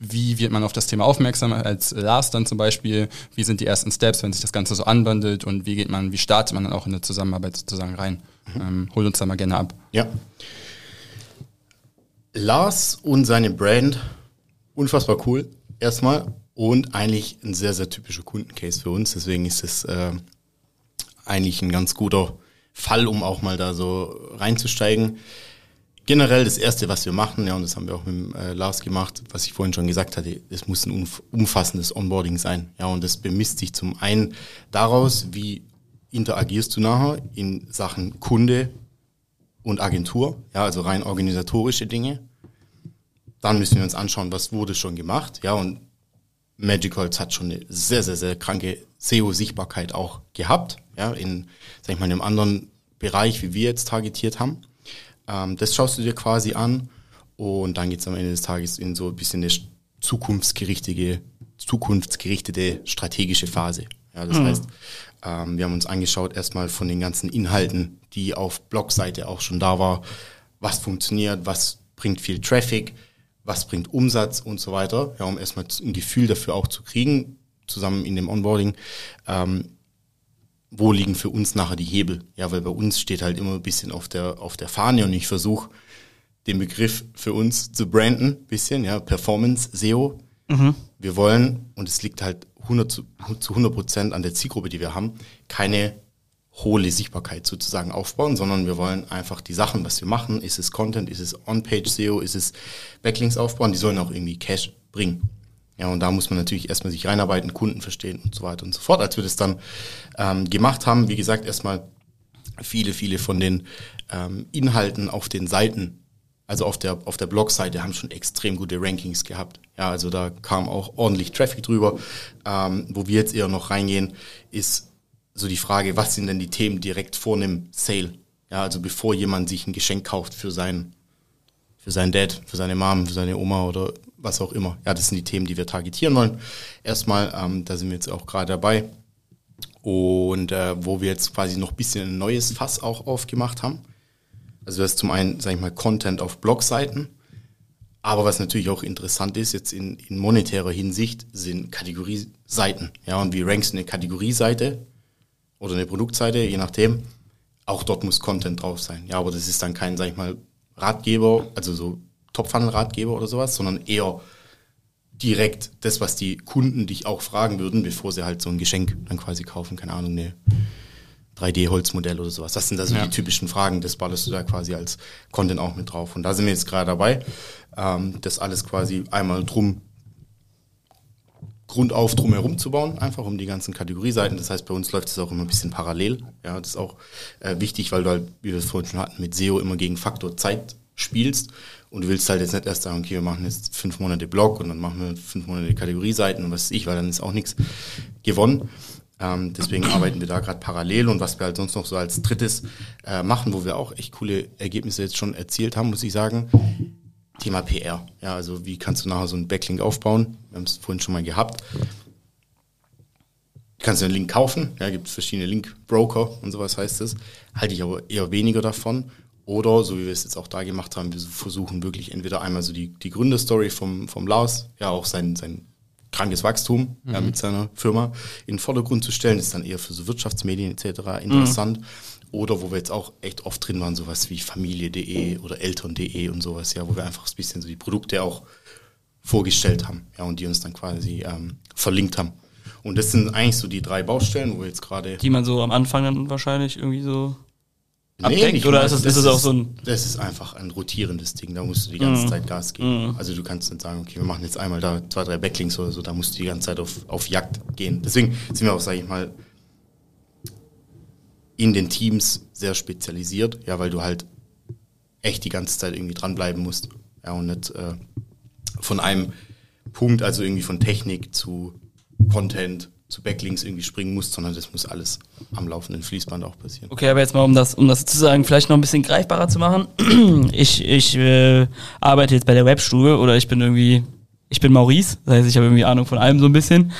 wie wird man auf das Thema aufmerksam als Lars dann zum Beispiel? Wie sind die ersten Steps, wenn sich das Ganze so anbandelt und wie geht man, wie startet man dann auch in eine Zusammenarbeit sozusagen rein? Ähm, hol uns da mal gerne ab. Ja. Lars und seine Brand, unfassbar cool, erstmal. Und eigentlich ein sehr, sehr typischer Kundencase für uns. Deswegen ist es äh, eigentlich ein ganz guter Fall, um auch mal da so reinzusteigen. Generell das Erste, was wir machen, ja, und das haben wir auch mit äh, Lars gemacht, was ich vorhin schon gesagt hatte, es muss ein umf- umfassendes Onboarding sein. Ja, und das bemisst sich zum einen daraus, wie interagierst du nachher in Sachen Kunde und Agentur, ja, also rein organisatorische Dinge. Dann müssen wir uns anschauen, was wurde schon gemacht, ja, und Magic Holz hat schon eine sehr, sehr, sehr kranke SEO-Sichtbarkeit auch gehabt, ja, in, sag ich mal, einem anderen Bereich, wie wir jetzt targetiert haben. Ähm, das schaust du dir quasi an und dann geht's am Ende des Tages in so ein bisschen eine zukunftsgerichtete, zukunftsgerichtete strategische Phase. Ja, das mhm. heißt, ähm, wir haben uns angeschaut erstmal von den ganzen Inhalten, die auf Blogseite auch schon da war, was funktioniert, was bringt viel Traffic, was bringt Umsatz und so weiter, ja, um erstmal ein Gefühl dafür auch zu kriegen, zusammen in dem Onboarding, ähm, wo liegen für uns nachher die Hebel? Ja, weil bei uns steht halt immer ein bisschen auf der, auf der Fahne und ich versuche den Begriff für uns zu branden, bisschen, ja, Performance SEO. Mhm. Wir wollen, und es liegt halt 100 zu, zu 100 Prozent an der Zielgruppe, die wir haben, keine hohle Sichtbarkeit sozusagen aufbauen, sondern wir wollen einfach die Sachen, was wir machen, ist es Content, ist es On-Page-SEO, ist es Backlinks aufbauen, die sollen auch irgendwie Cash bringen. Ja, und da muss man natürlich erstmal sich reinarbeiten, Kunden verstehen und so weiter und so fort. Als wir das dann ähm, gemacht haben, wie gesagt, erstmal viele, viele von den ähm, Inhalten auf den Seiten, also auf der, auf der Blogseite, haben schon extrem gute Rankings gehabt. Ja, also da kam auch ordentlich Traffic drüber. Ähm, wo wir jetzt eher noch reingehen, ist so die Frage, was sind denn die Themen direkt vor einem Sale? Ja, also bevor jemand sich ein Geschenk kauft für seinen, für seinen Dad, für seine Mom, für seine Oma oder was auch immer. Ja, das sind die Themen, die wir targetieren wollen. Erstmal, ähm, da sind wir jetzt auch gerade dabei. Und äh, wo wir jetzt quasi noch ein bisschen ein neues Fass auch aufgemacht haben. Also das ist zum einen, sage ich mal, Content auf Blogseiten. Aber was natürlich auch interessant ist, jetzt in, in monetärer Hinsicht, sind Kategorieseiten. Ja, und wie rankst du eine Kategorieseite? oder eine Produktseite, je nachdem. Auch dort muss Content drauf sein. Ja, aber das ist dann kein, sag ich mal, Ratgeber, also so Top-Funnel-Ratgeber oder sowas, sondern eher direkt das, was die Kunden dich auch fragen würden, bevor sie halt so ein Geschenk dann quasi kaufen, keine Ahnung, eine 3D-Holzmodell oder sowas. Das sind also ja. die typischen Fragen, das ballerst du da quasi als Content auch mit drauf. Und da sind wir jetzt gerade dabei, ähm, das alles quasi einmal drum grundauf drumherum zu bauen, einfach um die ganzen Kategorieseiten. Das heißt, bei uns läuft es auch immer ein bisschen parallel. Ja, das ist auch äh, wichtig, weil du halt, wie wir es vorhin schon hatten, mit SEO immer gegen Faktor Zeit spielst und du willst halt jetzt nicht erst sagen, okay, wir machen jetzt fünf Monate Blog und dann machen wir fünf Monate Kategorieseiten und was weiß ich, weil dann ist auch nichts gewonnen. Ähm, deswegen arbeiten wir da gerade parallel und was wir halt sonst noch so als drittes äh, machen, wo wir auch echt coole Ergebnisse jetzt schon erzielt haben, muss ich sagen, Thema PR. Ja, also wie kannst du nachher so einen Backlink aufbauen? Wir haben es vorhin schon mal gehabt. Du kannst einen Link kaufen, ja, gibt es verschiedene Link-Broker und sowas heißt es. Halte ich aber eher weniger davon. Oder, so wie wir es jetzt auch da gemacht haben, wir versuchen wirklich entweder einmal so die, die Gründerstory vom, vom Lars, ja auch sein, sein krankes Wachstum mhm. ja, mit seiner Firma in den Vordergrund zu stellen. Das ist dann eher für so Wirtschaftsmedien etc. interessant. Mhm. Oder wo wir jetzt auch echt oft drin waren, sowas wie Familie.de oder Eltern.de und sowas, ja, wo wir einfach ein bisschen so die Produkte auch vorgestellt haben, ja, und die uns dann quasi ähm, verlinkt haben. Und das sind eigentlich so die drei Baustellen, wo wir jetzt gerade. Die man so am Anfang dann wahrscheinlich irgendwie so. Nee, nicht oder ist es, ist es auch so ein. Das ist einfach ein rotierendes Ding, da musst du die ganze mm. Zeit Gas geben. Mm. Also du kannst nicht sagen, okay, wir machen jetzt einmal da zwei, drei Backlinks oder so, da musst du die ganze Zeit auf, auf Jagd gehen. Deswegen sind wir auch, sage ich mal, in den Teams sehr spezialisiert, ja, weil du halt echt die ganze Zeit irgendwie dranbleiben musst. Ja, und nicht äh, von einem Punkt, also irgendwie von Technik zu Content zu Backlinks irgendwie springen musst, sondern das muss alles am laufenden Fließband auch passieren. Okay, aber jetzt mal, um das, um das sozusagen vielleicht noch ein bisschen greifbarer zu machen. Ich, ich äh, arbeite jetzt bei der Webstube oder ich bin irgendwie, ich bin Maurice, das heißt, ich habe irgendwie Ahnung von allem so ein bisschen.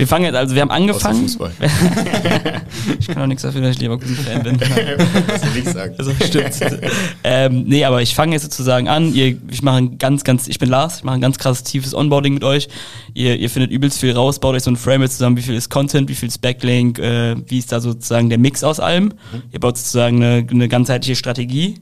Wir fangen jetzt, also wir haben angefangen. Fußball. ich kann auch nichts dafür, dass ich Leverkusen-Fan bin. du sagen. Also, stimmt. ähm, nee, aber ich fange jetzt sozusagen an. Ihr, ich mache ein ganz, ganz, ich bin Lars, ich mache ein ganz krasses tiefes Onboarding mit euch. Ihr, ihr findet übelst viel raus, baut euch so ein Frame zusammen, wie viel ist Content, wie viel ist Backlink, äh, wie ist da sozusagen der Mix aus allem. Mhm. Ihr baut sozusagen eine, eine ganzheitliche Strategie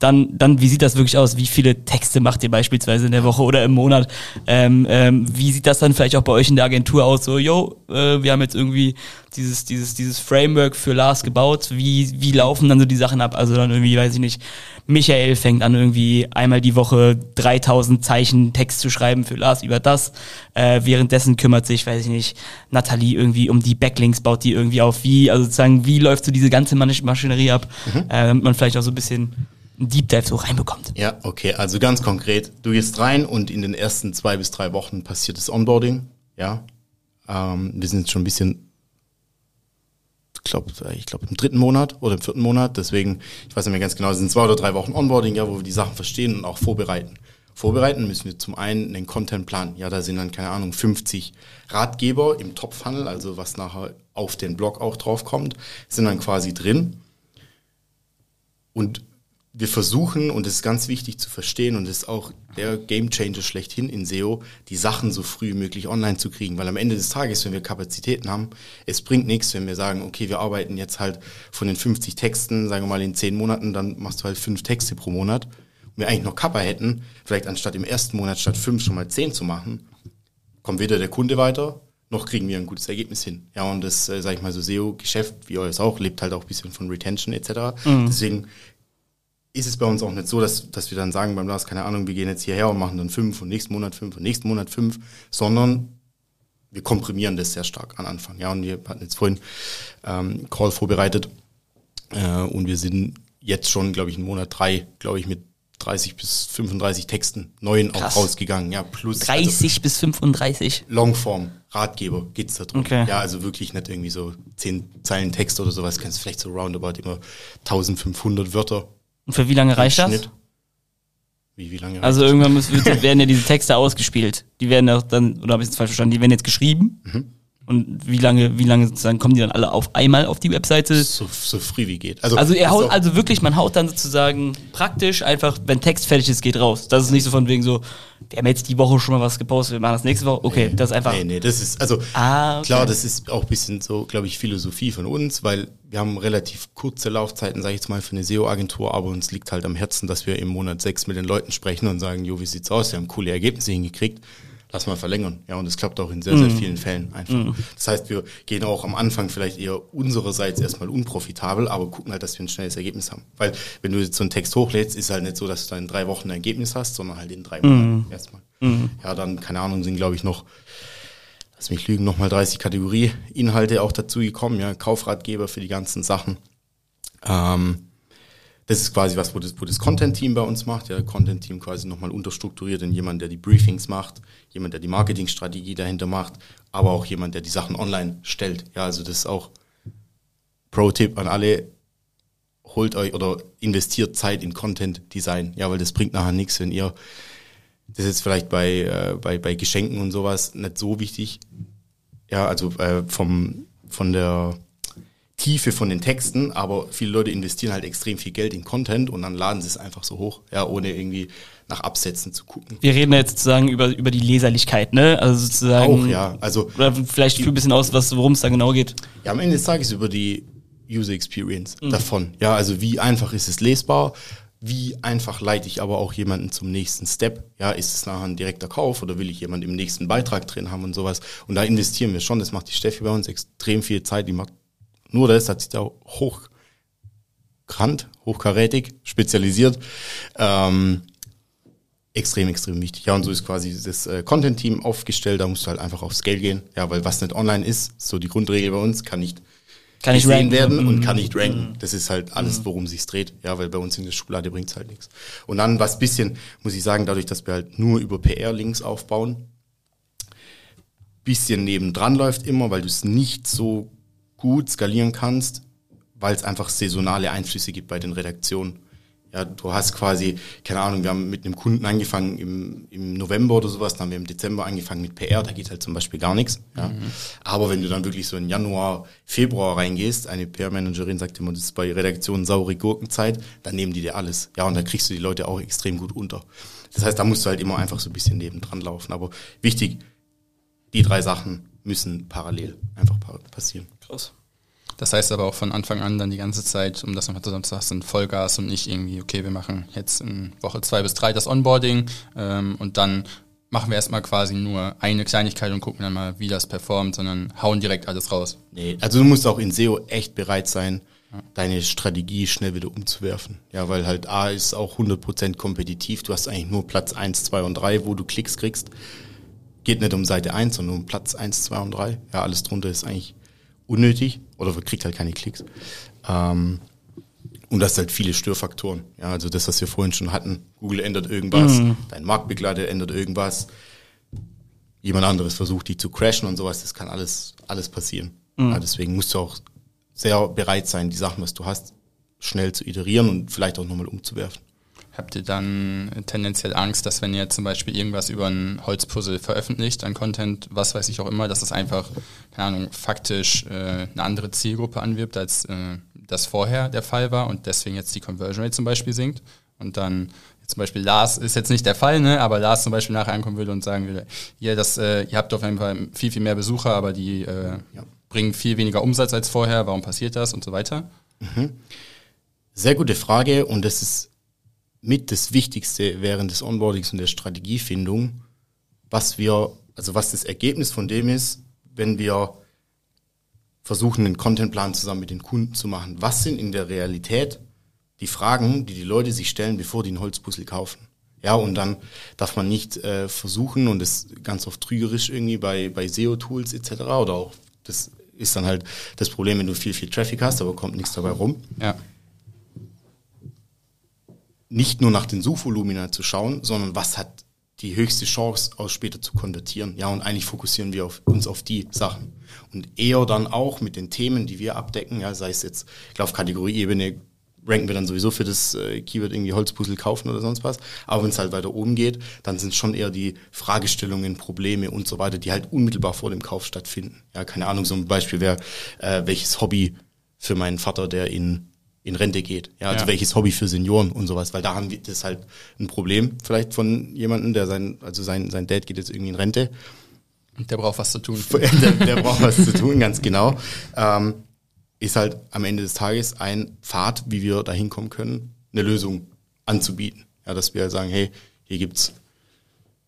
dann, dann, wie sieht das wirklich aus? Wie viele Texte macht ihr beispielsweise in der Woche oder im Monat? Ähm, ähm, wie sieht das dann vielleicht auch bei euch in der Agentur aus? So, yo, äh, wir haben jetzt irgendwie dieses, dieses, dieses Framework für Lars gebaut. Wie, wie laufen dann so die Sachen ab? Also dann irgendwie, weiß ich nicht, Michael fängt an irgendwie einmal die Woche 3000 Zeichen Text zu schreiben für Lars über das. Äh, währenddessen kümmert sich, weiß ich nicht, Nathalie irgendwie um die Backlinks, baut die irgendwie auf. Wie, also sozusagen, wie läuft so diese ganze Maschinerie ab? Mhm. Äh, damit man vielleicht auch so ein bisschen einen Deep Dive so reinbekommt. Ja, okay, also ganz konkret, du gehst rein und in den ersten zwei bis drei Wochen passiert das Onboarding. Ja. Ähm, wir sind jetzt schon ein bisschen, ich glaube, ich glaube im dritten Monat oder im vierten Monat. Deswegen, ich weiß nicht mehr ganz genau, es sind zwei oder drei Wochen Onboarding, ja, wo wir die Sachen verstehen und auch vorbereiten. Vorbereiten müssen wir zum einen einen Contentplan. Ja, da sind dann, keine Ahnung, 50 Ratgeber im Top-Funnel, also was nachher auf den Blog auch draufkommt, sind dann quasi drin. Und wir versuchen, und das ist ganz wichtig zu verstehen, und das ist auch der Gamechanger schlechthin in SEO, die Sachen so früh wie möglich online zu kriegen. Weil am Ende des Tages, wenn wir Kapazitäten haben, es bringt nichts, wenn wir sagen, okay, wir arbeiten jetzt halt von den 50 Texten, sagen wir mal in 10 Monaten, dann machst du halt fünf Texte pro Monat. Und wir eigentlich noch Kappa hätten, vielleicht anstatt im ersten Monat statt fünf schon mal zehn zu machen, kommt weder der Kunde weiter, noch kriegen wir ein gutes Ergebnis hin. Ja, und das, äh, sage ich mal so, SEO-Geschäft, wie euer auch, lebt halt auch ein bisschen von Retention etc. Deswegen ist es bei uns auch nicht so, dass, dass wir dann sagen beim Lars, keine Ahnung, wir gehen jetzt hierher und machen dann fünf und nächsten Monat fünf und nächsten Monat fünf, sondern wir komprimieren das sehr stark an Anfang. Ja, und wir hatten jetzt vorhin ähm, Call vorbereitet äh, und wir sind jetzt schon, glaube ich, in Monat drei, glaube ich, mit 30 bis 35 Texten neuen Krass. auch rausgegangen. Ja, plus 30 bis 35. also Longform, Ratgeber geht's da drum. Okay. Ja, also wirklich nicht irgendwie so zehn Zeilen Text oder sowas, kannst vielleicht so roundabout immer 1500 Wörter. Und für wie lange reicht das? Schnitt. Wie, wie lange? Also reicht irgendwann wird, werden ja diese Texte ausgespielt. Die werden auch dann, oder habe ich es falsch verstanden, die werden jetzt geschrieben. Mhm. Und wie lange, wie lange sozusagen kommen die dann alle auf einmal auf die Webseite? so, so früh wie geht. Also, Also er haut, also wirklich, man haut dann sozusagen praktisch einfach, wenn Text fertig ist, geht raus. Das ist nicht so von wegen so, wir haben jetzt die Woche schon mal was gepostet, wir machen das nächste Woche. Okay, das ist einfach. Nee, nee, das ist, also Ah, okay. klar, das ist auch ein bisschen so, glaube ich, Philosophie von uns, weil wir haben relativ kurze Laufzeiten, sage ich jetzt mal, für eine SEO-Agentur, aber uns liegt halt am Herzen, dass wir im Monat sechs mit den Leuten sprechen und sagen, jo, wie sieht's aus? Wir haben coole Ergebnisse hingekriegt. Lass mal verlängern. Ja, und das klappt auch in sehr, Mhm. sehr vielen Fällen einfach. Das heißt, wir gehen auch am Anfang vielleicht eher unsererseits erstmal unprofitabel, aber gucken halt, dass wir ein schnelles Ergebnis haben. Weil wenn du jetzt so einen Text hochlädst, ist halt nicht so, dass du da in drei Wochen ein Ergebnis hast, sondern halt in drei Monaten erstmal. Ja, dann, keine Ahnung, sind glaube ich noch lass mich lügen, nochmal 30 Kategorie-Inhalte auch dazu gekommen, ja, Kaufratgeber für die ganzen Sachen. Ähm, das ist quasi was, wo das, wo das Content-Team bei uns macht. Ja, Content-Team quasi nochmal unterstrukturiert in jemand, der die Briefings macht, jemand, der die Marketingstrategie dahinter macht, aber auch jemand, der die Sachen online stellt. Ja, also das ist auch Pro-Tipp an alle, holt euch oder investiert Zeit in Content-Design. Ja, weil das bringt nachher nichts, wenn ihr das ist jetzt vielleicht bei, äh, bei, bei Geschenken und sowas nicht so wichtig. Ja, also äh, vom, von der Tiefe von den Texten, aber viele Leute investieren halt extrem viel Geld in Content und dann laden sie es einfach so hoch, ja, ohne irgendwie nach Absätzen zu gucken. Wir reden jetzt sozusagen über, über die Leserlichkeit, ne? Also sozusagen. Auch, ja. Also Oder vielleicht führ ein bisschen aus, was, worum es da genau geht. Ja, am Ende des Tages über die User Experience davon. Ja, also wie einfach ist es lesbar? Wie einfach leite ich aber auch jemanden zum nächsten Step? Ja, ist es nachher ein direkter Kauf oder will ich jemanden im nächsten Beitrag drin haben und sowas? Und da investieren wir schon. Das macht die Steffi bei uns extrem viel Zeit. Die macht nur das, hat sich da hochkant, hochkarätig spezialisiert. Ähm, extrem, extrem wichtig. Ja, und so ist quasi das äh, Content-Team aufgestellt. Da musst du halt einfach auf Scale gehen. Ja, weil was nicht online ist, so die Grundregel bei uns, kann nicht Kann ich gesehen ranken. werden und Mhm. kann nicht ranken. Das ist halt alles, worum sich's dreht. Ja, weil bei uns in der Schublade bringt's halt nichts. Und dann was bisschen, muss ich sagen, dadurch, dass wir halt nur über PR-Links aufbauen, bisschen nebendran läuft immer, weil du es nicht so gut skalieren kannst, weil es einfach saisonale Einflüsse gibt bei den Redaktionen. Ja, du hast quasi, keine Ahnung, wir haben mit einem Kunden angefangen im, im November oder sowas, dann haben wir im Dezember angefangen mit PR, da geht halt zum Beispiel gar nichts. Ja. Aber wenn du dann wirklich so in Januar, Februar reingehst, eine PR-Managerin sagt immer, das ist bei Redaktionen saure Gurkenzeit, dann nehmen die dir alles. Ja, und dann kriegst du die Leute auch extrem gut unter. Das heißt, da musst du halt immer einfach so ein bisschen nebendran laufen. Aber wichtig, die drei Sachen müssen parallel einfach pa- passieren. Krass. Das heißt aber auch von Anfang an dann die ganze Zeit, um das nochmal zusammen zu sagen, Vollgas und nicht irgendwie, okay, wir machen jetzt in Woche zwei bis drei das Onboarding ähm, und dann machen wir erstmal quasi nur eine Kleinigkeit und gucken dann mal, wie das performt, sondern hauen direkt alles raus. Nee, also du musst auch in SEO echt bereit sein, deine Strategie schnell wieder umzuwerfen. Ja, weil halt A ist auch 100% kompetitiv. Du hast eigentlich nur Platz 1, 2 und 3, wo du Klicks kriegst. Geht nicht um Seite 1, sondern um Platz 1, 2 und 3. Ja, alles drunter ist eigentlich unnötig oder kriegt halt keine Klicks. Ähm, und das halt viele Störfaktoren. Ja, also das, was wir vorhin schon hatten. Google ändert irgendwas, dein Marktbegleiter ändert irgendwas. jemand anderes versucht, die zu crashen und sowas. Das kann alles, alles passieren. Mhm. Ja, deswegen musst du auch sehr bereit sein, die Sachen, was du hast, schnell zu iterieren und vielleicht auch nochmal umzuwerfen. Habt ihr dann tendenziell Angst, dass wenn ihr zum Beispiel irgendwas über ein Holzpuzzle veröffentlicht an Content, was weiß ich auch immer, dass es einfach, keine Ahnung, faktisch äh, eine andere Zielgruppe anwirbt, als äh, das vorher der Fall war und deswegen jetzt die Conversion Rate zum Beispiel sinkt und dann zum Beispiel Lars ist jetzt nicht der Fall, ne? aber Lars zum Beispiel nachher ankommen würde und sagen würde, ja, das, äh, ihr habt auf jeden Fall viel, viel mehr Besucher, aber die äh, ja. bringen viel weniger Umsatz als vorher, warum passiert das und so weiter? Mhm. Sehr gute Frage und das ist mit das Wichtigste während des Onboardings und der Strategiefindung, was wir, also was das Ergebnis von dem ist, wenn wir versuchen, einen Contentplan zusammen mit den Kunden zu machen. Was sind in der Realität die Fragen, die die Leute sich stellen, bevor die einen Holzpuzzle kaufen? Ja, und dann darf man nicht äh, versuchen, und das ganz oft trügerisch irgendwie bei, bei SEO-Tools etc. oder auch, das ist dann halt das Problem, wenn du viel, viel Traffic hast, aber kommt nichts dabei rum. Ja nicht nur nach den Suchvolumina zu schauen, sondern was hat die höchste Chance, aus später zu konvertieren. Ja, und eigentlich fokussieren wir auf, uns auf die Sachen. Und eher dann auch mit den Themen, die wir abdecken, ja, sei es jetzt, ich glaube, auf Kategorieebene ranken wir dann sowieso für das äh, Keyword irgendwie Holzpuzzle kaufen oder sonst was. Aber wenn es halt weiter oben geht, dann sind schon eher die Fragestellungen, Probleme und so weiter, die halt unmittelbar vor dem Kauf stattfinden. Ja, keine Ahnung, so ein Beispiel wäre, äh, welches Hobby für meinen Vater, der in in Rente geht. Ja, also ja. welches Hobby für Senioren und sowas, weil da haben wir das halt ein Problem vielleicht von jemandem, der sein, also sein, sein Dad geht jetzt irgendwie in Rente. Der braucht was zu tun. der, der braucht was zu tun, ganz genau. Ähm, ist halt am Ende des Tages ein Pfad, wie wir da hinkommen können, eine Lösung anzubieten. Ja, dass wir halt sagen, hey, hier gibt's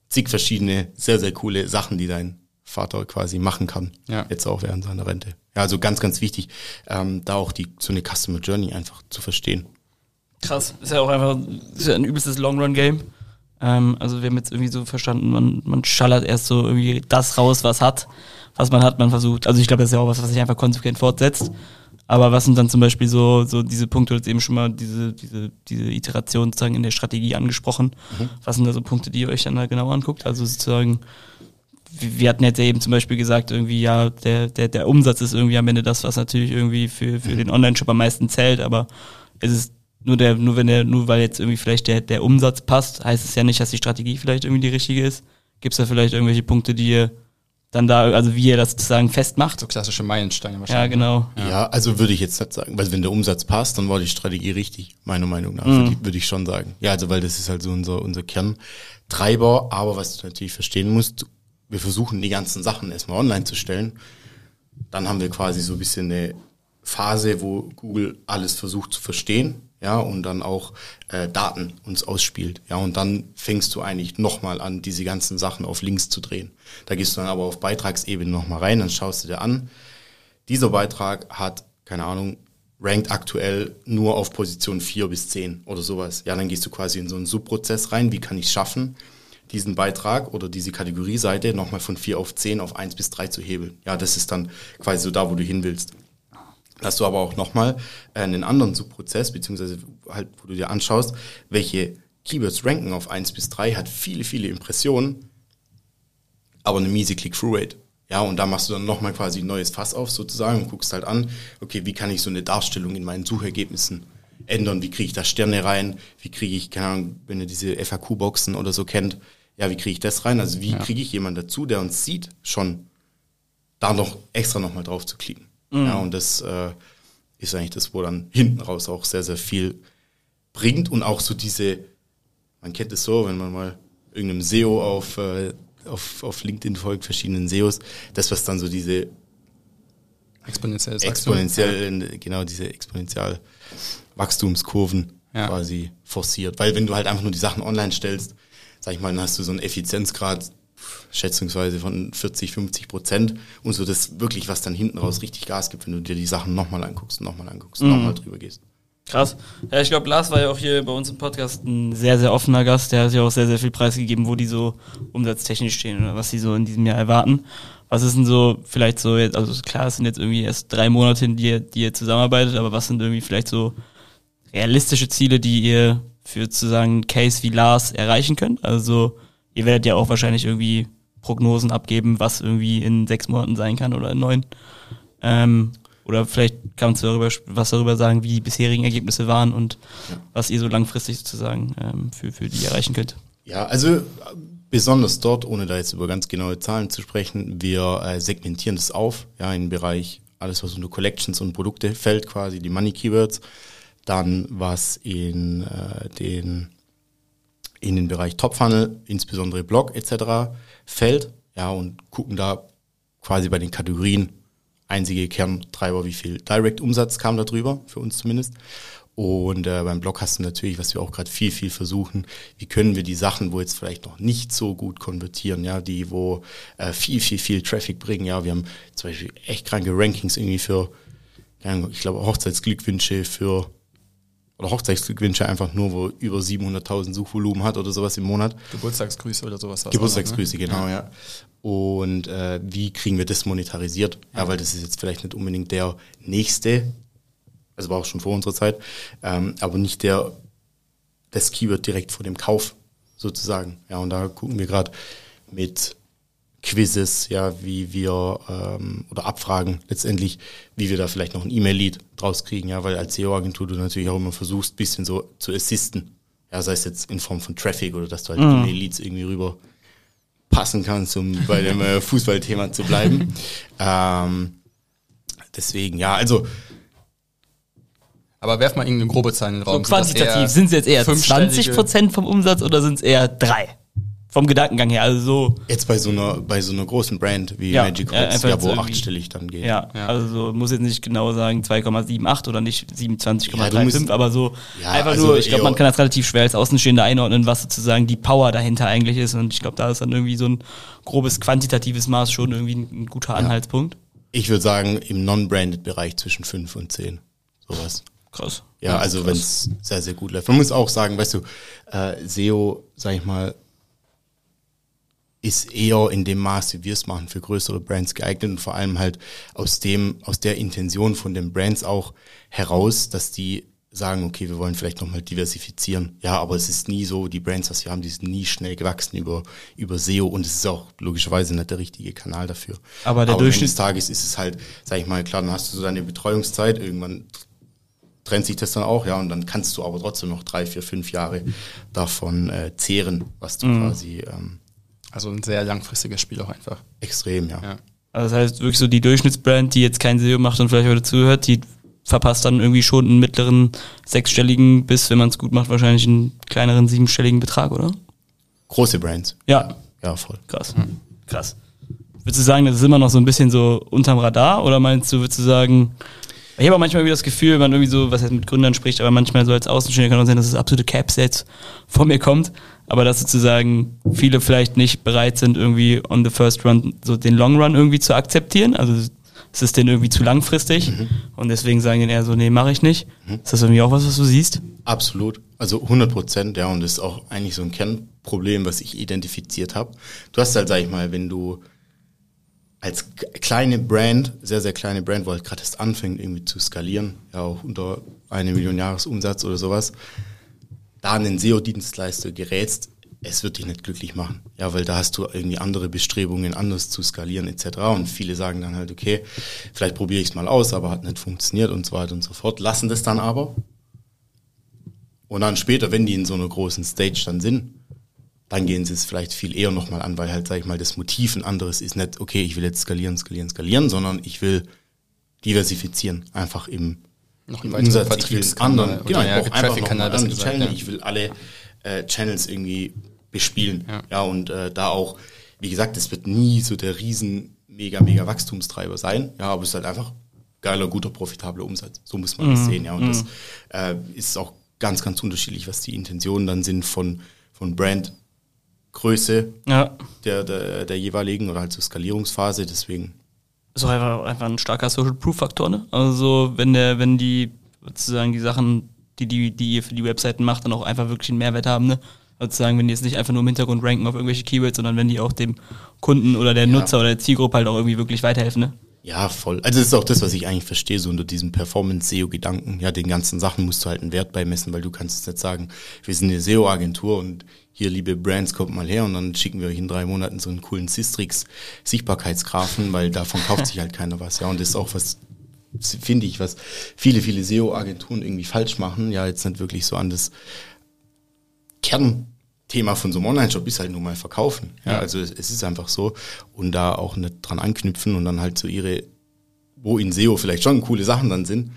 zig verschiedene, sehr, sehr coole Sachen, die dein Vater quasi machen kann. Ja. Jetzt auch während seiner Rente. Ja, also ganz, ganz wichtig, ähm, da auch die so eine Customer Journey einfach zu verstehen. Krass, ist ja auch einfach ist ja ein übelstes Long-Run-Game. Ähm, also wir haben jetzt irgendwie so verstanden, man, man schallert erst so irgendwie das raus, was hat, was man hat, man versucht. Also ich glaube, das ist ja auch was, was sich einfach konsequent fortsetzt. Aber was sind dann zum Beispiel so, so diese Punkte, jetzt eben schon mal diese, diese, diese Iteration sozusagen in der Strategie angesprochen. Mhm. Was sind da so Punkte, die ihr euch dann da genau anguckt? Also sozusagen, wir hatten jetzt eben zum Beispiel gesagt, irgendwie, ja, der, der, der Umsatz ist irgendwie am Ende das, was natürlich irgendwie für, für den Online-Shop am meisten zählt, aber es ist nur der, nur wenn der, nur weil jetzt irgendwie vielleicht der, der Umsatz passt, heißt es ja nicht, dass die Strategie vielleicht irgendwie die richtige ist. Gibt es da vielleicht irgendwelche Punkte, die ihr dann da, also wie ihr das sozusagen festmacht? So klassische Meilensteine wahrscheinlich. Ja, genau. Ja, ja also würde ich jetzt nicht sagen, weil wenn der Umsatz passt, dann war die Strategie richtig, meiner Meinung nach, mhm. würde ich schon sagen. Ja, also weil das ist halt so unser, unser Kerntreiber, aber was du natürlich verstehen musst, wir versuchen die ganzen Sachen erstmal online zu stellen. Dann haben wir quasi so ein bisschen eine Phase, wo Google alles versucht zu verstehen, ja, und dann auch äh, Daten uns ausspielt, ja, und dann fängst du eigentlich nochmal an, diese ganzen Sachen auf Links zu drehen. Da gehst du dann aber auf Beitragsebene nochmal rein, dann schaust du dir an, dieser Beitrag hat, keine Ahnung, rankt aktuell nur auf Position 4 bis 10 oder sowas. Ja, dann gehst du quasi in so einen Subprozess rein, wie kann ich schaffen, diesen Beitrag oder diese Kategorieseite nochmal von 4 auf 10 auf 1 bis 3 zu hebeln. Ja, das ist dann quasi so da, wo du hin willst. Hast du aber auch nochmal einen anderen Subprozess, beziehungsweise halt, wo du dir anschaust, welche Keywords ranken auf 1 bis 3, hat viele, viele Impressionen, aber eine miese Click-Through-Rate. Ja, und da machst du dann nochmal quasi ein neues Fass auf sozusagen und guckst halt an, okay, wie kann ich so eine Darstellung in meinen Suchergebnissen ändern? Wie kriege ich da Sterne rein? Wie kriege ich, keine Ahnung, wenn ihr diese FAQ-Boxen oder so kennt, ja, wie kriege ich das rein? Also wie ja. kriege ich jemanden dazu, der uns sieht, schon da noch extra nochmal drauf zu klicken. Mhm. Ja, und das äh, ist eigentlich das, wo dann hinten raus auch sehr, sehr viel bringt und auch so diese, man kennt es so, wenn man mal irgendeinem SEO auf, äh, auf, auf LinkedIn folgt, verschiedenen SEOs, das, was dann so diese exponentiell, exponentiell genau diese exponentiell Wachstumskurven ja. quasi forciert. Weil wenn du halt einfach nur die Sachen online stellst, sag ich mal, dann hast du so einen Effizienzgrad schätzungsweise von 40, 50 Prozent und so das wirklich, was dann hinten raus richtig Gas gibt, wenn du dir die Sachen nochmal anguckst, nochmal anguckst, mhm. nochmal drüber gehst. Krass. Ja, ich glaube, Lars war ja auch hier bei uns im Podcast ein sehr, sehr offener Gast. Der hat ja auch sehr, sehr viel preisgegeben, wo die so umsatztechnisch stehen oder was sie so in diesem Jahr erwarten. Was ist denn so, vielleicht so jetzt, also klar, es sind jetzt irgendwie erst drei Monate, die ihr, die ihr zusammenarbeitet, aber was sind irgendwie vielleicht so realistische Ziele, die ihr für sozusagen Case wie Lars erreichen könnt? Also ihr werdet ja auch wahrscheinlich irgendwie Prognosen abgeben, was irgendwie in sechs Monaten sein kann oder in neun. Ähm, oder vielleicht kannst du darüber, was darüber sagen, wie die bisherigen Ergebnisse waren und ja. was ihr so langfristig sozusagen ähm, für, für die erreichen könnt. Ja, also besonders dort, ohne da jetzt über ganz genaue Zahlen zu sprechen, wir äh, segmentieren das auf, ja, in den Bereich alles, was unter Collections und Produkte fällt, quasi die Money Keywords. Dann was in äh, den in den Bereich Top Funnel, insbesondere Blog etc. fällt, ja, und gucken da quasi bei den Kategorien einzige Kerntreiber, wie viel Direct-Umsatz kam da drüber, für uns zumindest. Und äh, beim Blog hast du natürlich, was wir auch gerade viel, viel versuchen, wie können wir die Sachen, wo jetzt vielleicht noch nicht so gut konvertieren, ja, die, wo äh, viel, viel, viel Traffic bringen, ja, wir haben zum Beispiel echt kranke Rankings irgendwie für, ich glaube, Hochzeitsglückwünsche für oder Hochzeitsglückwünsche einfach nur, wo über 700.000 Suchvolumen hat oder sowas im Monat. Geburtstagsgrüße oder sowas. Geburtstagsgrüße, ne? genau, ja. ja. Und äh, wie kriegen wir das monetarisiert? Ja. ja, weil das ist jetzt vielleicht nicht unbedingt der nächste, also war auch schon vor unserer Zeit, ähm, aber nicht der, das Keyword direkt vor dem Kauf sozusagen. Ja, und da gucken wir gerade mit Quizzes, ja, wie wir ähm, oder Abfragen letztendlich, wie wir da vielleicht noch ein E-Mail-Lead draus kriegen, ja, weil als SEO-Agentur du natürlich auch immer versuchst, bisschen so zu assisten. Ja, sei es jetzt in Form von Traffic oder dass du halt mhm. E-Mail-Leads irgendwie rüber passen kannst, um bei dem äh, Fußballthema zu bleiben. ähm, deswegen, ja, also aber werf mal irgendeine grobe Zahl in den Raum. So quantitativ, sind es jetzt eher 20% vom Umsatz oder sind es eher drei? Vom Gedankengang her. Also so. Jetzt bei so einer, bei so einer großen Brand wie ja, Magic Hots, ja, wo achtstellig dann geht. Ja, ja, also so, muss jetzt nicht genau sagen 2,78 oder nicht 27,35, ja, aber so ja, einfach also nur, ich glaube, man kann das relativ schwer als Außenstehender einordnen, was sozusagen die Power dahinter eigentlich ist. Und ich glaube, da ist dann irgendwie so ein grobes quantitatives Maß schon irgendwie ein, ein guter Anhaltspunkt. Ich würde sagen, im Non-Branded-Bereich zwischen 5 und 10. Sowas. Krass. Ja, also wenn es sehr, sehr gut läuft. Man muss auch sagen, weißt du, äh, SEO, sag ich mal, ist eher in dem Maß, wie wir es machen, für größere Brands geeignet und vor allem halt aus dem, aus der Intention von den Brands auch heraus, dass die sagen, okay, wir wollen vielleicht nochmal diversifizieren. Ja, aber es ist nie so, die Brands, was wir haben, die sind nie schnell gewachsen über, über SEO und es ist auch logischerweise nicht der richtige Kanal dafür. Aber der aber Durchschnitt des Tages ist es halt, sag ich mal, klar, dann hast du so deine Betreuungszeit, irgendwann trennt sich das dann auch, ja, und dann kannst du aber trotzdem noch drei, vier, fünf Jahre davon äh, zehren, was du mhm. quasi ähm, also ein sehr langfristiges Spiel auch einfach. Extrem, ja. ja. Also das heißt wirklich so die Durchschnittsbrand, die jetzt kein SEO macht und vielleicht heute zuhört, die verpasst dann irgendwie schon einen mittleren sechsstelligen bis, wenn man es gut macht, wahrscheinlich einen kleineren siebenstelligen Betrag, oder? Große Brands. Ja. Ja, voll. Krass. Mhm. Krass. Würdest du sagen, das ist immer noch so ein bisschen so unterm Radar oder meinst du, würdest du sagen, ich habe auch manchmal wieder das Gefühl, wenn man irgendwie so, was heißt mit Gründern spricht, aber manchmal so als Außenstehender kann auch sein, dass es absolute Capsets vor mir kommt aber dass sozusagen viele vielleicht nicht bereit sind, irgendwie on the first run so den Long Run irgendwie zu akzeptieren. Also es ist denen irgendwie zu langfristig mhm. und deswegen sagen die eher so, nee, mache ich nicht. Mhm. Ist das irgendwie auch was, was du siehst? Absolut, also 100 Prozent, ja, und das ist auch eigentlich so ein Kernproblem, was ich identifiziert habe. Du hast halt, sag ich mal, wenn du als kleine Brand, sehr, sehr kleine Brand, wo halt gerade erst anfängt irgendwie zu skalieren, ja auch unter eine Million Jahresumsatz oder sowas, da einen SEO-Dienstleister gerätst, es wird dich nicht glücklich machen. Ja, weil da hast du irgendwie andere Bestrebungen, anders zu skalieren etc. Und viele sagen dann halt, okay, vielleicht probiere ich es mal aus, aber hat nicht funktioniert und so weiter und so fort. Lassen das dann aber. Und dann später, wenn die in so einer großen Stage dann sind, dann gehen sie es vielleicht viel eher nochmal an, weil halt, sag ich mal, das Motiv ein anderes ist nicht, okay, ich will jetzt skalieren, skalieren, skalieren, sondern ich will diversifizieren, einfach im noch einen weiteren Vertriebskanal. Genau, ich ja, brauche einfach noch einen anderen Channel. Ja. Ich will alle äh, Channels irgendwie bespielen. Ja, ja und äh, da auch, wie gesagt, es wird nie so der riesen mega, mega Wachstumstreiber sein. Ja, aber es ist halt einfach geiler, guter, profitabler Umsatz. So muss man mhm. das sehen. Ja, und mhm. das äh, ist auch ganz, ganz unterschiedlich, was die Intentionen dann sind von, von Brandgröße ja. der, der, der jeweiligen oder halt zur Skalierungsphase. Deswegen ist auch einfach, einfach ein starker Social Proof Faktor, ne? Also wenn der, wenn die sozusagen die Sachen, die, die, die ihr für die Webseiten macht, dann auch einfach wirklich einen Mehrwert haben, ne? Sozusagen, wenn die jetzt nicht einfach nur im Hintergrund ranken auf irgendwelche Keywords, sondern wenn die auch dem Kunden oder der Nutzer ja. oder der Zielgruppe halt auch irgendwie wirklich weiterhelfen, ne? Ja, voll. Also das ist auch das, was ich eigentlich verstehe, so unter diesem Performance-SEO-Gedanken. Ja, den ganzen Sachen musst du halt einen Wert beimessen, weil du kannst jetzt sagen, wir sind eine SEO-Agentur und hier, liebe Brands, kommt mal her und dann schicken wir euch in drei Monaten so einen coolen Sistrix-Sichtbarkeitsgrafen, weil davon kauft sich halt keiner was. Ja, und das ist auch was, finde ich, was viele, viele SEO-Agenturen irgendwie falsch machen. Ja, jetzt nicht wirklich so an das Kernthema von so einem Online-Shop ist halt nur mal verkaufen. Ja, also es, es, ist einfach so. Und da auch nicht dran anknüpfen und dann halt so ihre, wo in SEO vielleicht schon coole Sachen dann sind,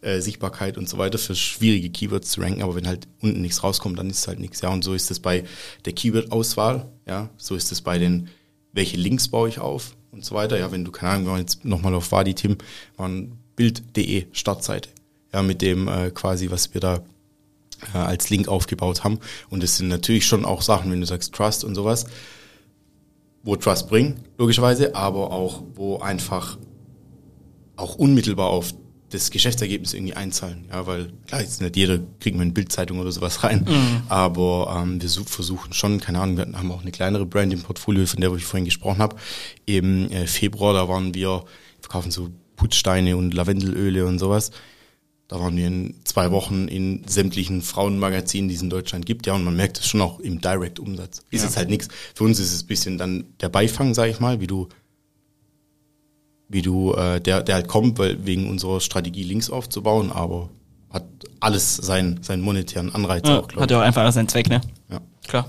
äh, Sichtbarkeit und so weiter für schwierige Keywords zu ranken, aber wenn halt unten nichts rauskommt, dann ist es halt nichts. Ja, und so ist es bei der Keyword-Auswahl, ja, so ist es bei den, welche Links baue ich auf und so weiter. Ja, wenn du, keine Ahnung, wir jetzt nochmal auf Wadi Tim, waren Bild.de Startseite. Ja, mit dem äh, quasi, was wir da äh, als Link aufgebaut haben. Und es sind natürlich schon auch Sachen, wenn du sagst Trust und sowas, wo Trust bringt, logischerweise, aber auch, wo einfach auch unmittelbar auf das Geschäftsergebnis irgendwie einzahlen. Ja, weil klar, jetzt nicht jeder kriegt mal eine Bildzeitung oder sowas rein, mhm. aber ähm, wir versuchen schon, keine Ahnung, wir haben auch eine kleinere Brand im Portfolio, von der ich vorhin gesprochen habe. Im äh, Februar, da waren wir, verkaufen so Putzsteine und Lavendelöle und sowas. Da waren wir in zwei Wochen in sämtlichen Frauenmagazinen, die es in Deutschland gibt, ja, und man merkt es schon auch im Direct-Umsatz. Ist ja. es halt nichts. Für uns ist es ein bisschen dann der Beifang, sage ich mal, wie du, wie du, äh, der, der halt kommt, weil wegen unserer Strategie Links aufzubauen, aber hat alles seinen, seinen monetären Anreiz ja, auch, glaube Hat ja auch einfach seinen Zweck, ne? Ja. Klar.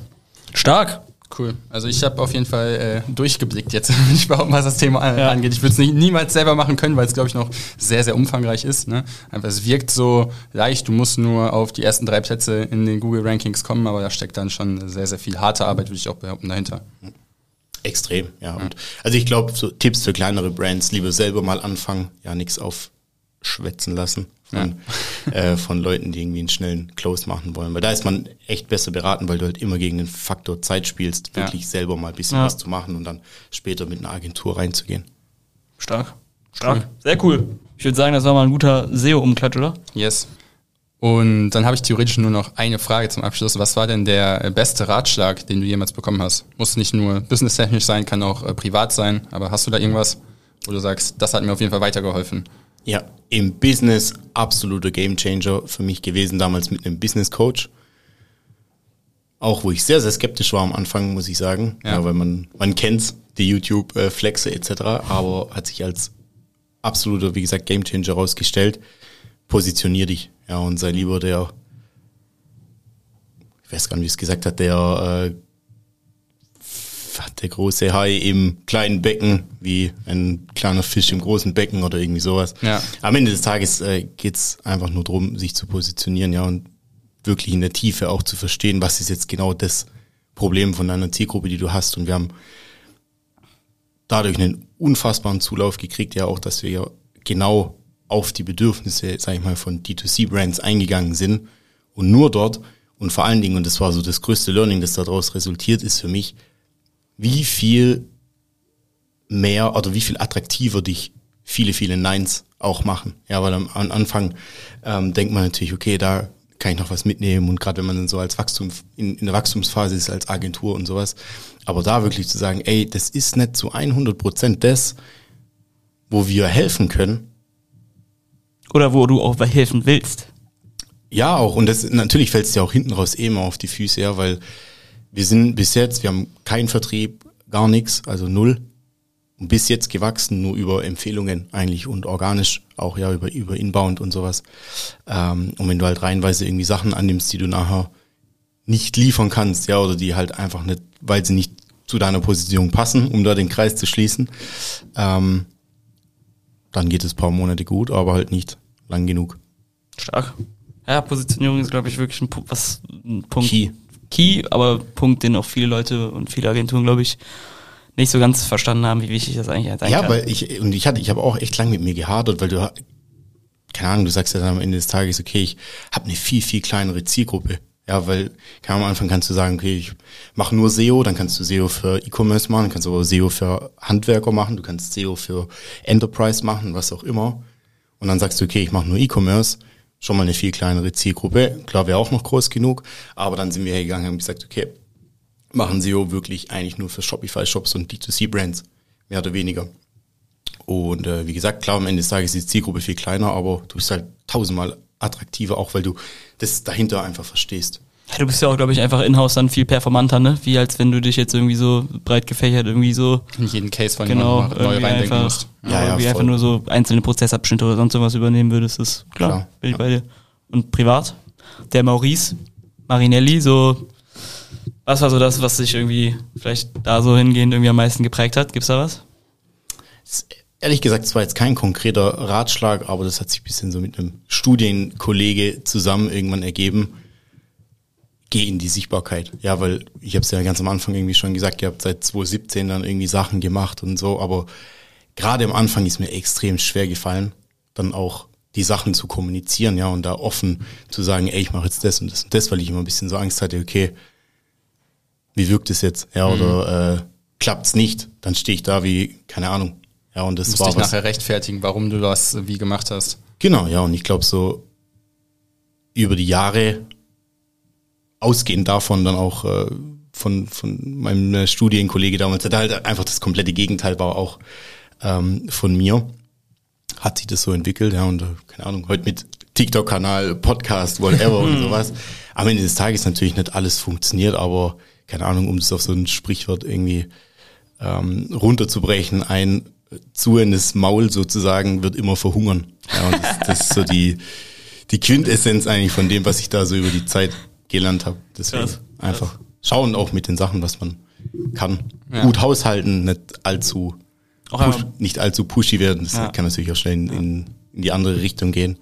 Stark. Cool. Also ich habe auf jeden Fall äh, durchgeblickt jetzt, wenn ich behaupten, was das Thema ja. angeht. Ich würde es niemals selber machen können, weil es, glaube ich, noch sehr, sehr umfangreich ist. Ne? Einfach, es wirkt so leicht, du musst nur auf die ersten drei Plätze in den Google-Rankings kommen, aber da steckt dann schon sehr, sehr viel harte Arbeit, würde ich auch behaupten, dahinter. Extrem, ja. Und also ich glaube, so Tipps für kleinere Brands, lieber selber mal anfangen, ja, nichts aufschwätzen lassen von, ja. äh, von Leuten, die irgendwie einen schnellen Close machen wollen. Weil da ist man echt besser beraten, weil du halt immer gegen den Faktor Zeit spielst, wirklich ja. selber mal ein bisschen ja. was zu machen und dann später mit einer Agentur reinzugehen. Stark. Stark. Cool. Sehr cool. Ich würde sagen, das war mal ein guter SEO-Umklatsch, oder? Yes. Und dann habe ich theoretisch nur noch eine Frage zum Abschluss. Was war denn der beste Ratschlag, den du jemals bekommen hast? Muss nicht nur businesstechnisch sein, kann auch äh, privat sein, aber hast du da irgendwas, wo du sagst, das hat mir auf jeden Fall weitergeholfen? Ja, im Business absoluter Gamechanger für mich gewesen, damals mit einem Business Coach. Auch wo ich sehr, sehr skeptisch war am Anfang, muss ich sagen. Ja. ja weil man, man kennt die YouTube-Flexe etc., aber hat sich als absoluter, wie gesagt, Gamechanger herausgestellt. Positionier dich. Ja, und sei lieber der, ich weiß gar nicht, wie es gesagt hat, der äh, der große Hai im kleinen Becken wie ein kleiner Fisch im großen Becken oder irgendwie sowas. Ja. Am Ende des Tages äh, geht es einfach nur darum, sich zu positionieren, ja, und wirklich in der Tiefe auch zu verstehen, was ist jetzt genau das Problem von deiner Zielgruppe, die du hast. Und wir haben dadurch einen unfassbaren Zulauf gekriegt, ja auch, dass wir ja genau auf die Bedürfnisse, sag ich mal, von D2C-Brands eingegangen sind und nur dort und vor allen Dingen, und das war so das größte Learning, das daraus resultiert ist für mich, wie viel mehr oder wie viel attraktiver dich viele, viele Neins auch machen. Ja, weil am, am Anfang ähm, denkt man natürlich, okay, da kann ich noch was mitnehmen und gerade wenn man dann so als Wachstum in, in der Wachstumsphase ist als Agentur und sowas, aber da wirklich zu sagen, ey, das ist nicht zu 100 Prozent das, wo wir helfen können. Oder wo du auch helfen willst. Ja, auch und das natürlich fällt es dir auch hinten raus eh immer auf die Füße, ja, weil wir sind bis jetzt, wir haben keinen Vertrieb, gar nichts, also null. Und bis jetzt gewachsen, nur über Empfehlungen eigentlich und organisch, auch ja über, über Inbound und sowas. Ähm, und wenn du halt reinweise irgendwie Sachen annimmst, die du nachher nicht liefern kannst, ja, oder die halt einfach nicht, weil sie nicht zu deiner Position passen, um da den Kreis zu schließen, ähm, dann geht es paar Monate gut, aber halt nicht lang genug. Stark. Ja, Positionierung ist, glaube ich, wirklich ein, was, ein Punkt. Key. Key, aber Punkt, den auch viele Leute und viele Agenturen, glaube ich, nicht so ganz verstanden haben, wie wichtig das eigentlich sein ja, kann. Ja, weil ich, und ich hatte, ich habe auch echt lang mit mir gehadert, weil du, keine Ahnung, du sagst ja dann am Ende des Tages, okay, ich habe eine viel, viel kleinere Zielgruppe. Ja, weil kann am Anfang kannst du sagen, okay, ich mache nur SEO, dann kannst du SEO für E-Commerce machen, dann kannst du aber SEO für Handwerker machen, du kannst SEO für Enterprise machen, was auch immer. Und dann sagst du, okay, ich mache nur E-Commerce schon mal eine viel kleinere Zielgruppe. Klar, wäre auch noch groß genug, aber dann sind wir hergegangen und haben gesagt, okay, machen SEO wirklich eigentlich nur für Shopify-Shops und D2C-Brands, mehr oder weniger. Und äh, wie gesagt, klar, am Ende des Tages ist die Zielgruppe viel kleiner, aber du bist halt tausendmal attraktiver, auch weil du das dahinter einfach verstehst. Ja, du bist ja auch, glaube ich, einfach in-house dann viel performanter, ne? Wie als wenn du dich jetzt irgendwie so breit gefächert irgendwie so In jeden Case von genau neu reindenken einfach, musst. Ja, ja, ja, irgendwie voll. einfach nur so einzelne Prozessabschnitte oder sonst irgendwas übernehmen würdest, ist klar, Klar, bin ich bei dir. Und privat, der Maurice Marinelli, so was war so das, was sich irgendwie vielleicht da so hingehend irgendwie am meisten geprägt hat? Gibt's da was? Ehrlich gesagt, es war jetzt kein konkreter Ratschlag, aber das hat sich ein bisschen so mit einem Studienkollege zusammen irgendwann ergeben. Geh in die Sichtbarkeit. Ja, weil ich habe es ja ganz am Anfang irgendwie schon gesagt, ihr habt seit 2017 dann irgendwie Sachen gemacht und so, aber gerade am Anfang ist mir extrem schwer gefallen, dann auch die Sachen zu kommunizieren, ja, und da offen zu sagen, ey, ich mache jetzt das und das und das, weil ich immer ein bisschen so Angst hatte, okay, wie wirkt es jetzt? Ja, oder äh, klappt's nicht? Dann stehe ich da wie, keine Ahnung. Ja, und das Du musst war dich was. nachher rechtfertigen, warum du das wie gemacht hast. Genau, ja, und ich glaube so über die Jahre ausgehend davon dann auch äh, von, von meinem äh, Studienkollege damals, der halt einfach das komplette Gegenteil war auch ähm, von mir, hat sich das so entwickelt, ja, und äh, keine Ahnung, heute mit TikTok-Kanal, Podcast, whatever und sowas. Am Ende des Tages natürlich nicht alles funktioniert, aber keine Ahnung, um das auf so ein Sprichwort irgendwie ähm, runterzubrechen, ein zuendes Maul sozusagen wird immer verhungern. Ja, und das, das ist so die, die Quintessenz eigentlich von dem, was ich da so über die Zeit gelernt habe. Deswegen Krass, einfach schauen auch mit den Sachen, was man kann. Ja. Gut haushalten, nicht allzu Auch push, nicht allzu pushy werden. Das Ja. kann natürlich auch schnell in, in, in die andere Richtung gehen.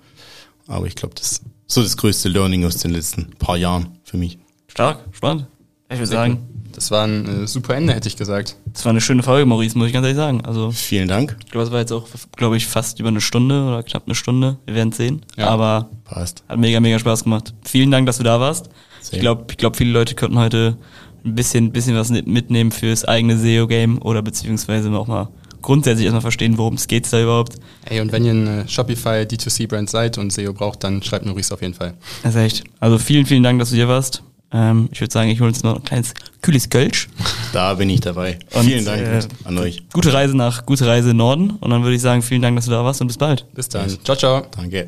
Aber ich glaube, das ist so das größte Learning aus den letzten paar Jahren für mich. Stark, spannend. Ich würde sagen, Das war ein äh, super Ende, hätte ich gesagt. das war eine schöne Folge, Maurice, muss ich ganz ehrlich sagen. Also Vielen Dank. ich glaube, es war jetzt auch, glaube ich, fast über eine Stunde oder knapp eine Stunde. Wir werden sehen. Ja. Aber Passt. Hat mega, mega Spaß gemacht. Vielen Dank, dass du da warst. Ich Sehr. glaube, ich glaub, viele Leute könnten heute ein bisschen, bisschen was mitnehmen fürs eigene SEO-Game oder beziehungsweise auch mal grundsätzlich erstmal verstehen, worum es geht da überhaupt. Ey, und wenn ihr eine Shopify D2C-Brand seid und SEO braucht, dann schreibt Maurice auf jeden Fall. Das ist echt. Also vielen, vielen Dank, dass du hier warst. Ähm, ich würde sagen, ich hole uns noch ein kleines kühles Kölsch. Da bin ich dabei. Und, Vielen Dank äh, an euch. Gute Reise nach, gute Reise Norden. Und dann würde ich sagen, vielen Dank, dass du da warst und bis bald. Bis dann. Ciao, ciao. Danke.